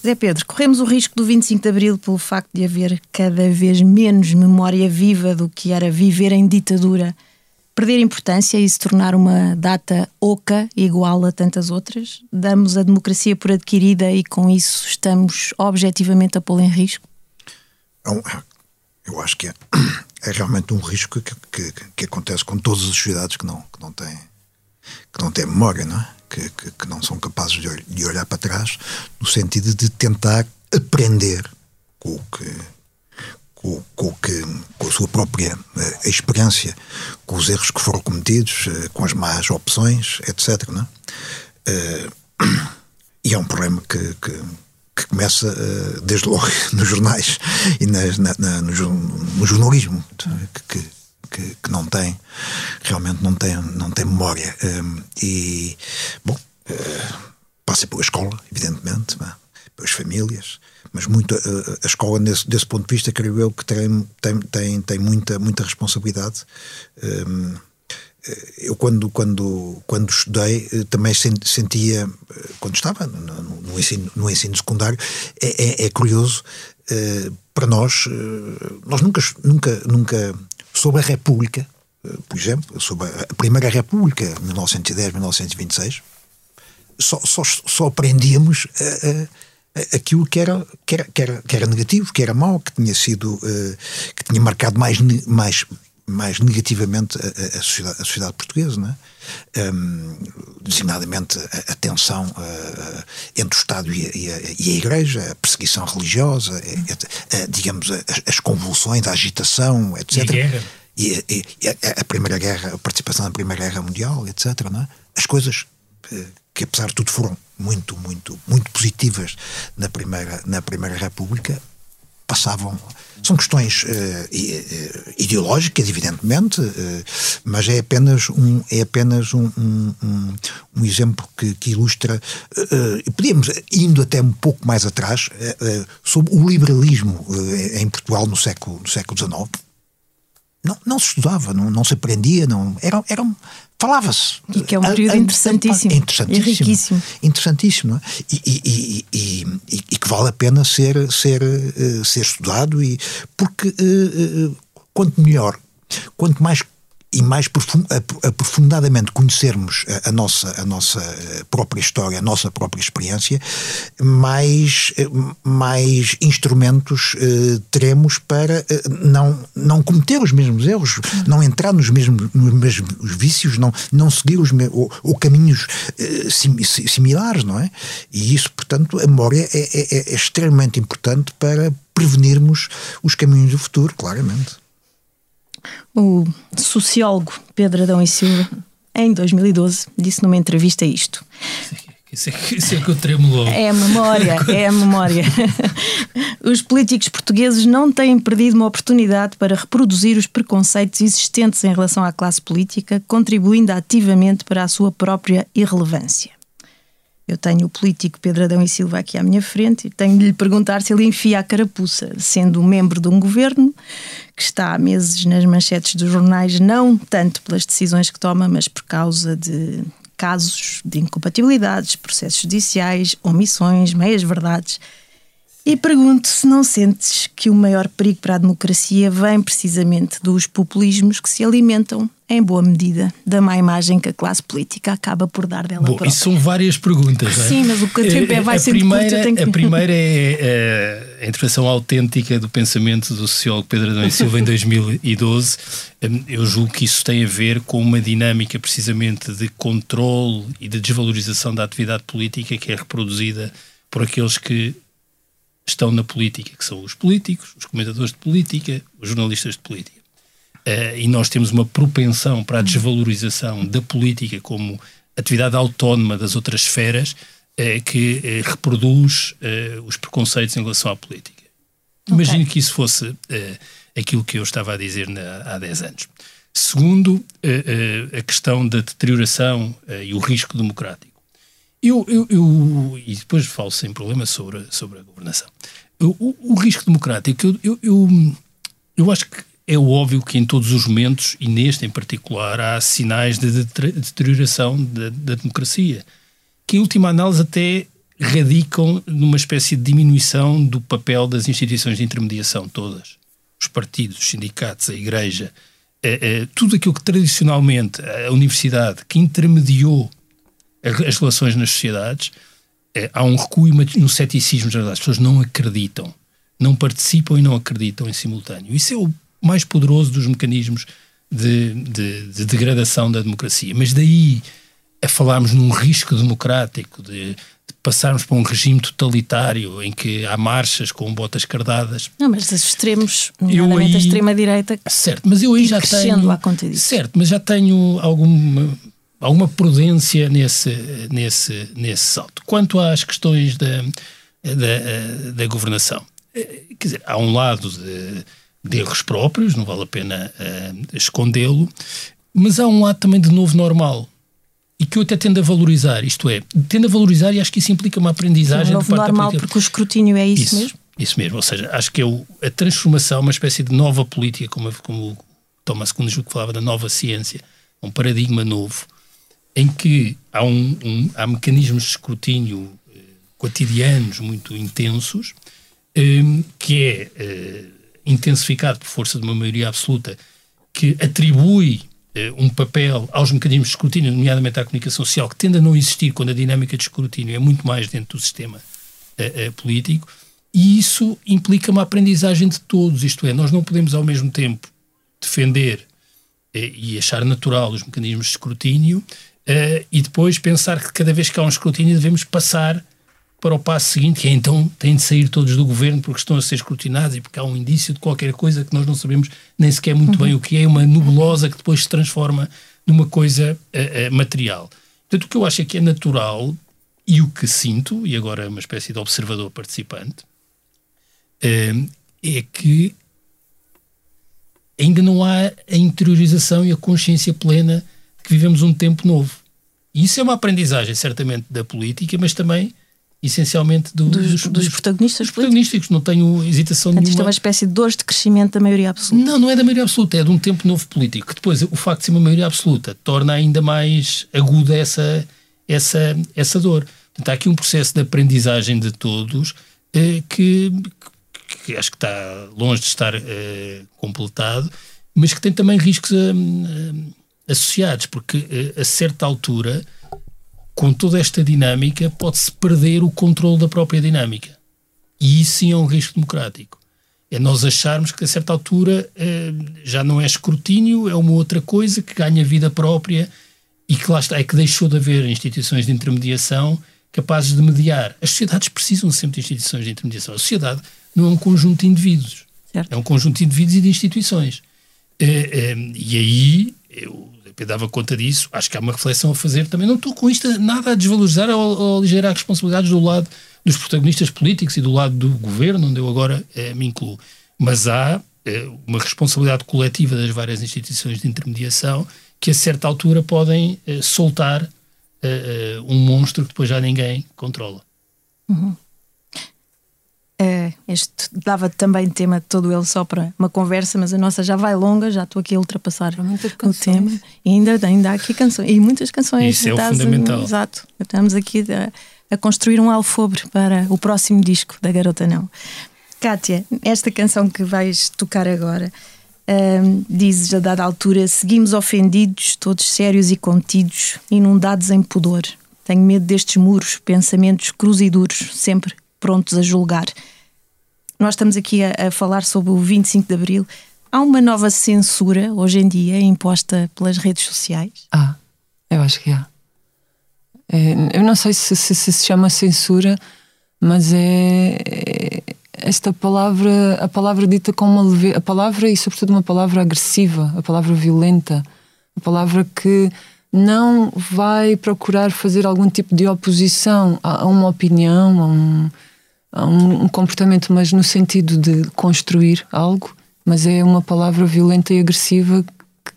Zé Pedro, corremos o risco do 25 de Abril pelo facto de haver cada vez menos memória viva do que era viver em ditadura, perder importância e se tornar uma data oca igual a tantas outras? Damos a democracia por adquirida e com isso estamos objetivamente a pô-la em risco? É um- eu acho que é, é realmente um risco que, que, que acontece com todas as sociedades que não, que não têm que não têm memória, não é? Que, que, que não são capazes de, de olhar para trás no sentido de tentar aprender com o que com, com, que, com a sua própria eh, experiência, com os erros que foram cometidos, eh, com as más opções, etc. Não é? Eh, e é um problema que, que, começa eh, desde logo nos jornais e nas- na- na- no, no jornalismo, que, que, que não tem, realmente não tem, não tem memória. Um, e, bom, eh, passa pela escola, evidentemente, não é? pelas famílias, mas muito eh, a escola, nesse, desse ponto de vista, creio eu que tem, tem, tem, tem muita, muita responsabilidade. Um, eu quando quando quando estudei eh, também sen- sentia eh, quando estava no, no- no ensino no ensino secundário é, é- é curioso eh, para nós nós nunca nunca nunca sobre a República por exemplo sobre a Primeira República 1910 1926 só, só, só aprendíamos eh, eh, aquilo que era, que, era, que, era, que era negativo, que era mau, que tinha sido que tinha marcado mais, mais, mais negativamente a, a- sociedade, a sociedade portuguesa, não é? Um, designadamente a, a tensão eh, entre o Estado e a, e e Igreja, a perseguição religiosa, eh, digamos, as, convulsões, a agitação, etc. E a guerra. E, a, Primeira Guerra, a participação na Primeira Guerra Mundial, etc. É? As coisas eh, que, apesar de tudo, foram muito, muito, muito positivas na Primeira, na primeira República, passavam. São questões eh, ideológicas, evidentemente, eh, mas é apenas um, é apenas um, um, um- um exemplo que, que ilustra. e podíamos, indo até um pouco mais atrás, sobre o liberalismo em Portugal no século, no século XIX não, não se estudava, não, não se aprendia, não, era, era um, falava-se. E que é um período interessantíssimo. interessantíssimo. E riquíssimo. Interessantíssimo. é? E, e- e- e- e- e que vale a pena ser, ser, eh, ser estudado, e, porque eh, eh, quanto melhor, quanto mais e mais profun- ap- aprofundadamente conhecermos a, nossa, a nossa eh, própria história, a nossa própria experiência, mais, eh, mais instrumentos eh, teremos para não, não cometer os mesmos erros, não entrar nos mesmos, nos mesmos vícios, não, não seguir os ou, ou caminhos sim- si- similares, não é? E isso, portanto, a memória é, é- é extremamente importante para prevenirmos os caminhos do futuro, claramente. O sociólogo Pedro Adão e Silva, em 2012, disse numa entrevista isto. Isso é, que- isso é que eu tremo logo. É a memória, é a memória. Os políticos portugueses não têm perdido uma oportunidade para reproduzir os preconceitos existentes em relação à classe política, contribuindo ativamente para a sua própria irrelevância. Eu tenho o político Pedro Adão e Silva aqui à minha frente e tenho de lhe perguntar se ele enfia a carapuça, sendo membro de um governo que está há meses nas manchetes dos jornais, não tanto pelas decisões que toma, mas por causa de casos de incompatibilidades, processos judiciais, omissões, meias-verdades. E pergunto se não sentes que o maior perigo para a democracia vem precisamente dos populismos que se alimentam, em boa medida, da má imagem que a classe política acaba por dar dela Bom, própria. isso são várias perguntas, é? Sim, mas o tempo é- vai a sendo primeira, curto, que- A primeira é eh, a interpretação autêntica do pensamento do sociólogo Pedro Adão e Silva em 2012. Hum, Eu julgo que isso tem a ver com uma dinâmica precisamente de controle e de desvalorização da atividade política que é reproduzida por aqueles que estão na política, que são os políticos, os comentadores de política, os jornalistas de política. Eh, e nós temos uma propensão para a desvalorização da política como atividade autónoma das outras esferas eh, que eh, reproduz os preconceitos em relação à política. Imagino que isso fosse aquilo que eu estava a dizer na- há 10 anos. Segundo, a questão da deterioração e o risco democrático. Eu, eu, eu- e depois falo sem problema sobre, sobre a governação. O, o- risco democrático, eu, eu, eu, eu acho que é óbvio que em todos os momentos, e neste em particular, há sinais de deter- deterioração da, da democracia, que em última análise até radicam numa espécie de diminuição do papel das instituições de intermediação todas. Os partidos, os sindicatos, a igreja, eh, eh, tudo aquilo que tradicionalmente a universidade, que intermediou as relações nas sociedades, eh, há um recuo e um ceticismo geral. As pessoas não acreditam, não participam e não acreditam em simultâneo. Isso é o mais poderoso dos mecanismos de, de- de degradação da democracia. Mas daí a falarmos num risco democrático, de, de passarmos para um regime totalitário em que há marchas com botas cardadas, Não, mas os extremos, nomeadamente a aí- extrema-direita, Certo, mas eu aí já tenho. disso. Certo, mas já tenho alguma, alguma prudência nesse, nesse, nesse salto. Quanto às questões da, da, da governação, eh, quer dizer, há um lado de, de erros próprios, não vale a pena eh, escondê-lo, mas há um lado também de novo normal. E que eu até tendo a valorizar, isto é, tendo a valorizar, e acho que isso implica uma aprendizagem de novo normal, porque o escrutínio é isso, mesmo. Isso mesmo, ou seja, acho que é o- a transformação, uma espécie de nova política, como, como o Thomas Kuhn que falava da nova ciência, um paradigma novo, em que há, um, um- há mecanismos de escrutínio eh, cotidianos muito intensos, eh, que é eh, intensificado por força de uma maioria absoluta, que atribui eh, um papel aos mecanismos de escrutínio, nomeadamente à comunicação social, que tende a não existir quando a dinâmica de escrutínio é muito mais dentro do sistema político, e isso implica uma aprendizagem de todos, isto é, nós não podemos ao mesmo tempo defender e achar natural os mecanismos de escrutínio eh, e depois pensar que cada vez que há um escrutínio devemos passar para o passo seguinte, que é então têm de sair todos do governo porque estão a ser escrutinados e porque há um indício de qualquer coisa que nós não sabemos nem sequer muito bem o que é, uma nebulosa que depois se transforma numa coisa eh, eh, material. Portanto, o que eu acho é que é natural e o que sinto, e agora é uma espécie de observador participante, é que ainda não há a interiorização e a consciência plena que vivemos um tempo novo. E isso é uma aprendizagem, certamente, da política, mas também essencialmente do- Dos, dos protagonistas dos políticos. protagonistas. Não tenho hesitação Portanto, isto é nenhuma. uma espécie de dores de crescimento da maioria absoluta. Não, não é da maioria absoluta, é de um tempo novo político. Que depois o facto de ser uma maioria absoluta torna ainda mais aguda essa, essa, essa dor. Portanto, há aqui um processo de aprendizagem de todos eh, que, que acho que está longe de estar eh, completado, mas que tem também riscos eh, eh, associados, porque eh, a certa altura, com toda esta dinâmica, pode-se perder o controle da própria dinâmica. E isso sim é um risco democrático. É nós acharmos que a certa altura eh, já não é escrutínio, é uma outra coisa que ganha vida própria e que lá está, é que deixou de haver instituições de intermediação capazes de mediar. As sociedades precisam sempre de instituições de intermediação. A sociedade não é um conjunto de indivíduos, Certo. é um conjunto de indivíduos e de instituições. Eh, e aí, eu dava conta disso, acho que há uma reflexão a fazer também. Não estou com isto nada a desvalorizar ou, aligerar responsabilidades do lado dos protagonistas políticos e do lado do governo, onde eu agora eh, me incluo. Mas há eh, uma responsabilidade coletiva das várias instituições de intermediação que a certa altura podem eh, soltar um monstro que depois já ninguém controla. É, este dava também tema todo ele só para uma conversa, mas a nossa já vai longa, já estou aqui a ultrapassar o tema. E ainda, ainda há aqui canções, e muitas canções. Isso é o fundamental. Exato. Estamos aqui a, a construir um alfobre para o próximo disco da Garota Não. Kátia, esta canção que vais tocar agora ahm, dizes a dada altura: seguimos ofendidos, todos sérios e contidos, inundados em pudor. Tenho medo destes muros, pensamentos crus e duros, sempre prontos a julgar. Nós estamos aqui a, a falar sobre o 25 de Abril. Há uma nova censura hoje em dia imposta pelas redes sociais? Ah, eu acho que há. É, eu não sei se se, se chama censura, mas é, é esta palavra, a palavra dita com uma leve, a palavra e sobretudo uma palavra agressiva, a palavra violenta, a palavra que não vai procurar fazer algum tipo de oposição a, a uma opinião, a um, um, um comportamento, mas no sentido de construir algo, mas é uma palavra violenta e agressiva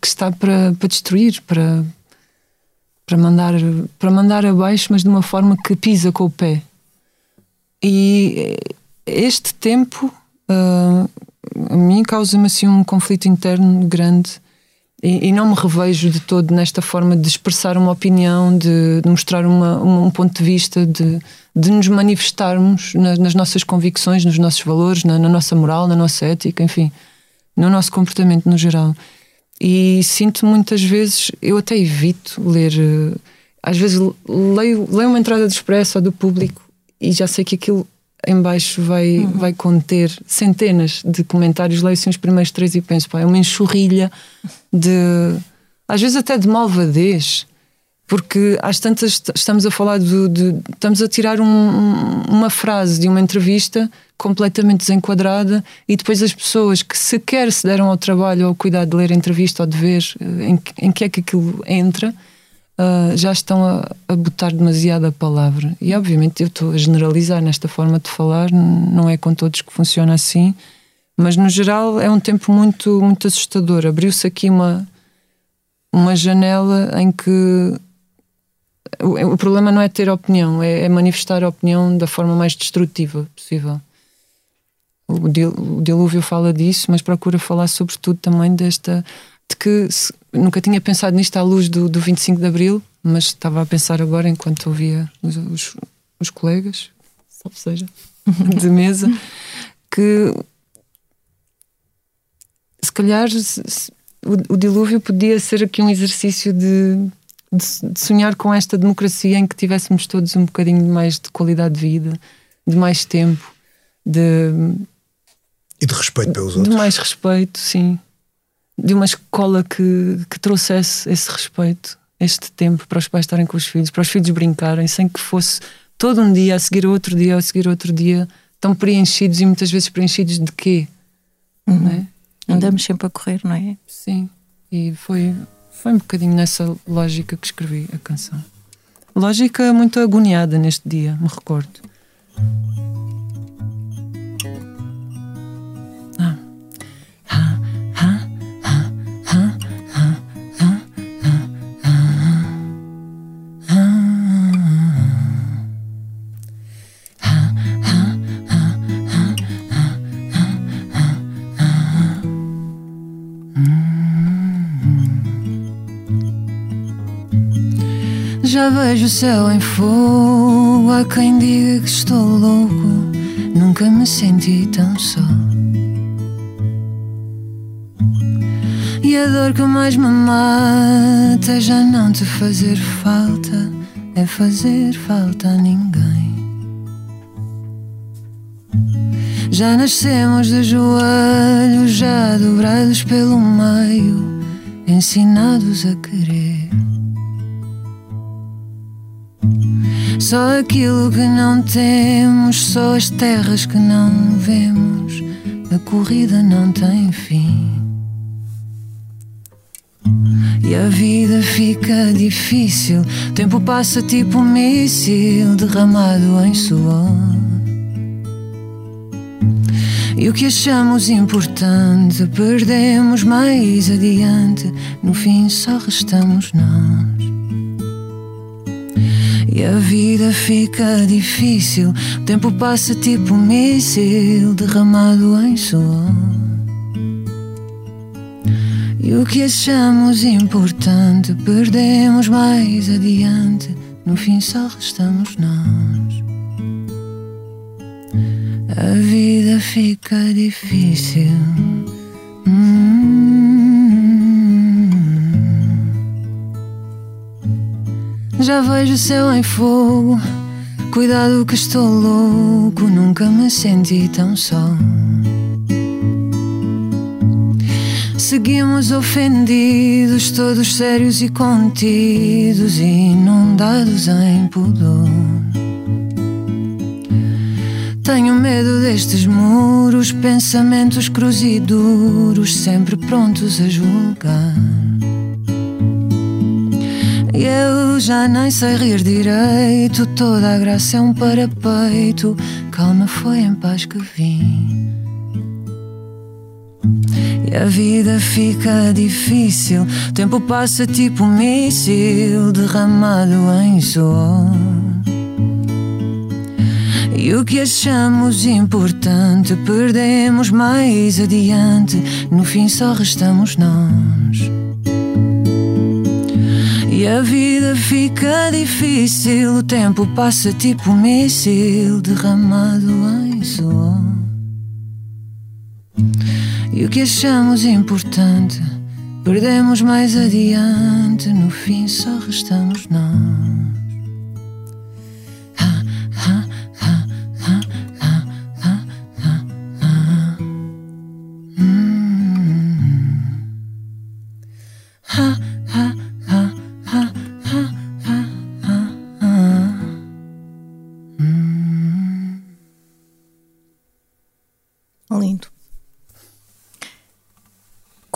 que, está para, para destruir, para, para mandar, para mandar abaixo, mas de uma forma que pisa com o pé. E este tempo ah, a mim causa-me assim um conflito interno grande e, e não me revejo de todo nesta forma de expressar uma opinião, de, de mostrar uma, uma- um ponto de vista, de, de nos manifestarmos na- nas nossas convicções, nos nossos valores, na, na nossa moral, na nossa ética, enfim, no nosso comportamento no geral. E sinto muitas vezes, eu até evito ler, eh, às vezes leio, leio uma entrada do expresso ou do público e já sei que aquilo em baixo vai, vai conter centenas de comentários, leio assim os primeiros três e penso, pá, é uma enxurrilha de, às vezes até de malvadez, porque às tantas est- estamos a falar do- de, estamos a tirar um- um- uma frase de uma entrevista completamente desenquadrada e depois as pessoas que sequer se deram ao trabalho ou ao cuidado de ler a entrevista ou de ver eh, em, em que é que aquilo entra ah, já estão a, a botar demasiado a palavra e obviamente eu estou a generalizar nesta forma de falar não é com todos que funciona assim mas no geral é um tempo muito muito assustador abriu-se aqui uma uma janela em que o, o problema não é ter opinião, é, é manifestar a opinião da forma mais destrutiva possível. O dilúvio fala disso, mas procura falar sobretudo também desta. de que se- nunca tinha pensado nisto à luz do, do 25 de Abril, mas estava a pensar agora enquanto ouvia os, os, os colegas, salve seja, de mesa, que se calhar se- o, o dilúvio podia ser aqui um exercício de, de, de sonhar com esta democracia em que tivéssemos todos um bocadinho mais de qualidade de vida, de mais tempo, de, E de respeito pelos de outros. mais respeito, sim. De uma escola que, que trouxesse esse respeito, este tempo para os pais estarem com os filhos, para os filhos brincarem, sem que fosse todo um dia a seguir outro dia, a seguir outro dia, tão preenchidos e muitas vezes preenchidos de quê? Não é? Andamos sempre a correr, não é? Sim, e foi, foi um bocadinho nessa lógica que escrevi a canção. Lógica muito agoniada neste dia, me recordo. Já vejo o céu em fogo. Há quem diga que estou louco. Nunca me senti tão só. E a dor que mais me mata é já não te fazer falta, é fazer falta a ninguém. Já nascemos de joelhos, já dobrados pelo meio, ensinados a querer. Só aquilo que não temos, só as terras que não vemos, a corrida não tem fim. E a vida fica difícil, o tempo passa tipo um míssil derramado em suor. E o que achamos importante perdemos mais adiante, no fim só restamos nós. E a vida fica difícil, o tempo passa tipo um míssil derramado em suor. E o que achamos importante perdemos mais adiante, no fim só restamos nós. A vida fica difícil. Hum. Já vejo o céu em fogo. Cuidado que estou louco, nunca me senti tão só. Seguimos ofendidos, todos sérios e contidos, inundados em pudor. Tenho medo destes muros, pensamentos cruz e duros, sempre prontos a julgar. E eu já nem sei rir direito, toda a graça é um parapeito. Calma, foi em paz que vim. E a vida fica difícil, o tempo passa tipo um míssil derramado em suor. E o que achamos importante perdemos mais adiante, no fim só restamos nós. E a vida fica difícil, o tempo passa tipo um míssil derramado em suor. E o que achamos importante perdemos mais adiante, no fim só restamos nós.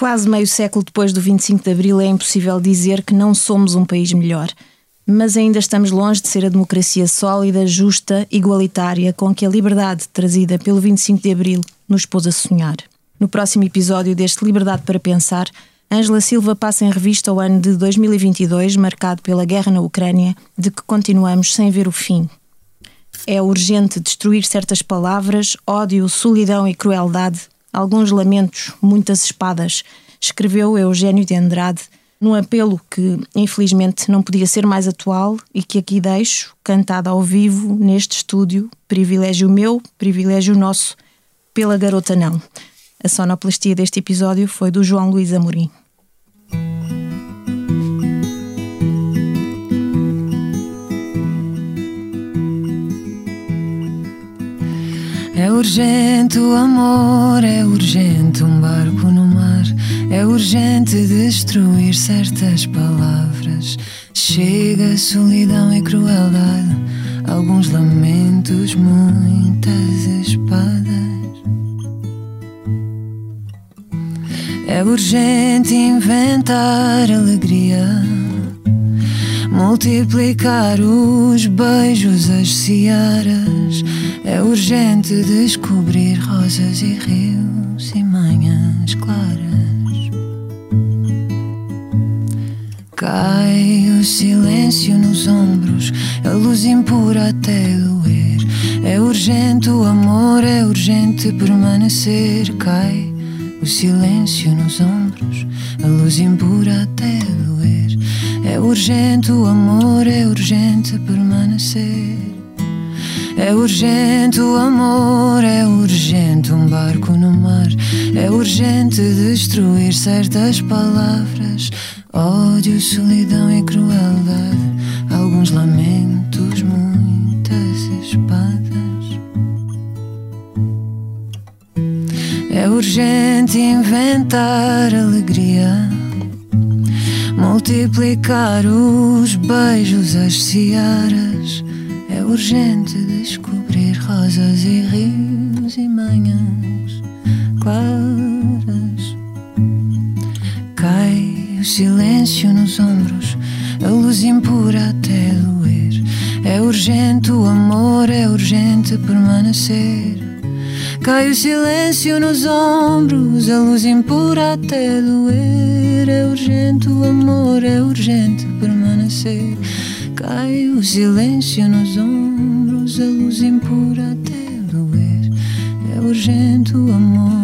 Quase meio século depois do 25 de Abril é impossível dizer que não somos um país melhor. Mas ainda estamos longe de ser a democracia sólida, justa, igualitária, com que a liberdade trazida pelo 25 de Abril nos pôs a sonhar. No próximo episódio deste Liberdade para Pensar, Ângela Silva passa em revista o ano de 2022, marcado pela guerra na Ucrânia, de que continuamos sem ver o fim. É urgente destruir certas palavras, ódio, solidão e crueldade, alguns lamentos, muitas espadas, escreveu Eugênio de Andrade num apelo que, infelizmente, não podia ser mais atual e que aqui deixo, cantado ao vivo, neste estúdio, privilégio meu, privilégio nosso, pela Garota Não. A sonoplastia deste episódio foi do João Luís Amorim. É urgente o amor, é urgente um barco no mar, é urgente destruir certas palavras. Chega solidão e crueldade, alguns lamentos, muitas espadas. É urgente inventar alegria, multiplicar os beijos, as searas. É urgente descobrir rosas e rios e manhãs claras. Cai o silêncio nos ombros, a luz impura até doer. É urgente o amor, é urgente permanecer. Cai o silêncio nos ombros, a luz impura até doer. É urgente o amor, é urgente permanecer. É urgente o amor, é urgente um barco no mar. É urgente destruir certas palavras, ódio, solidão e crueldade. Alguns lamentos, muitas espadas. É urgente inventar alegria, multiplicar os beijos, as searas. É urgente descobrir rosas e rios e manhãs claras. Cai o silêncio nos ombros, a luz impura até doer. É urgente o amor, é urgente permanecer. Cai o silêncio nos ombros, a luz impura até doer. É urgente o amor, é urgente permanecer. Cai o silêncio nos ombros, a luz impura até doer. É urgente o amor,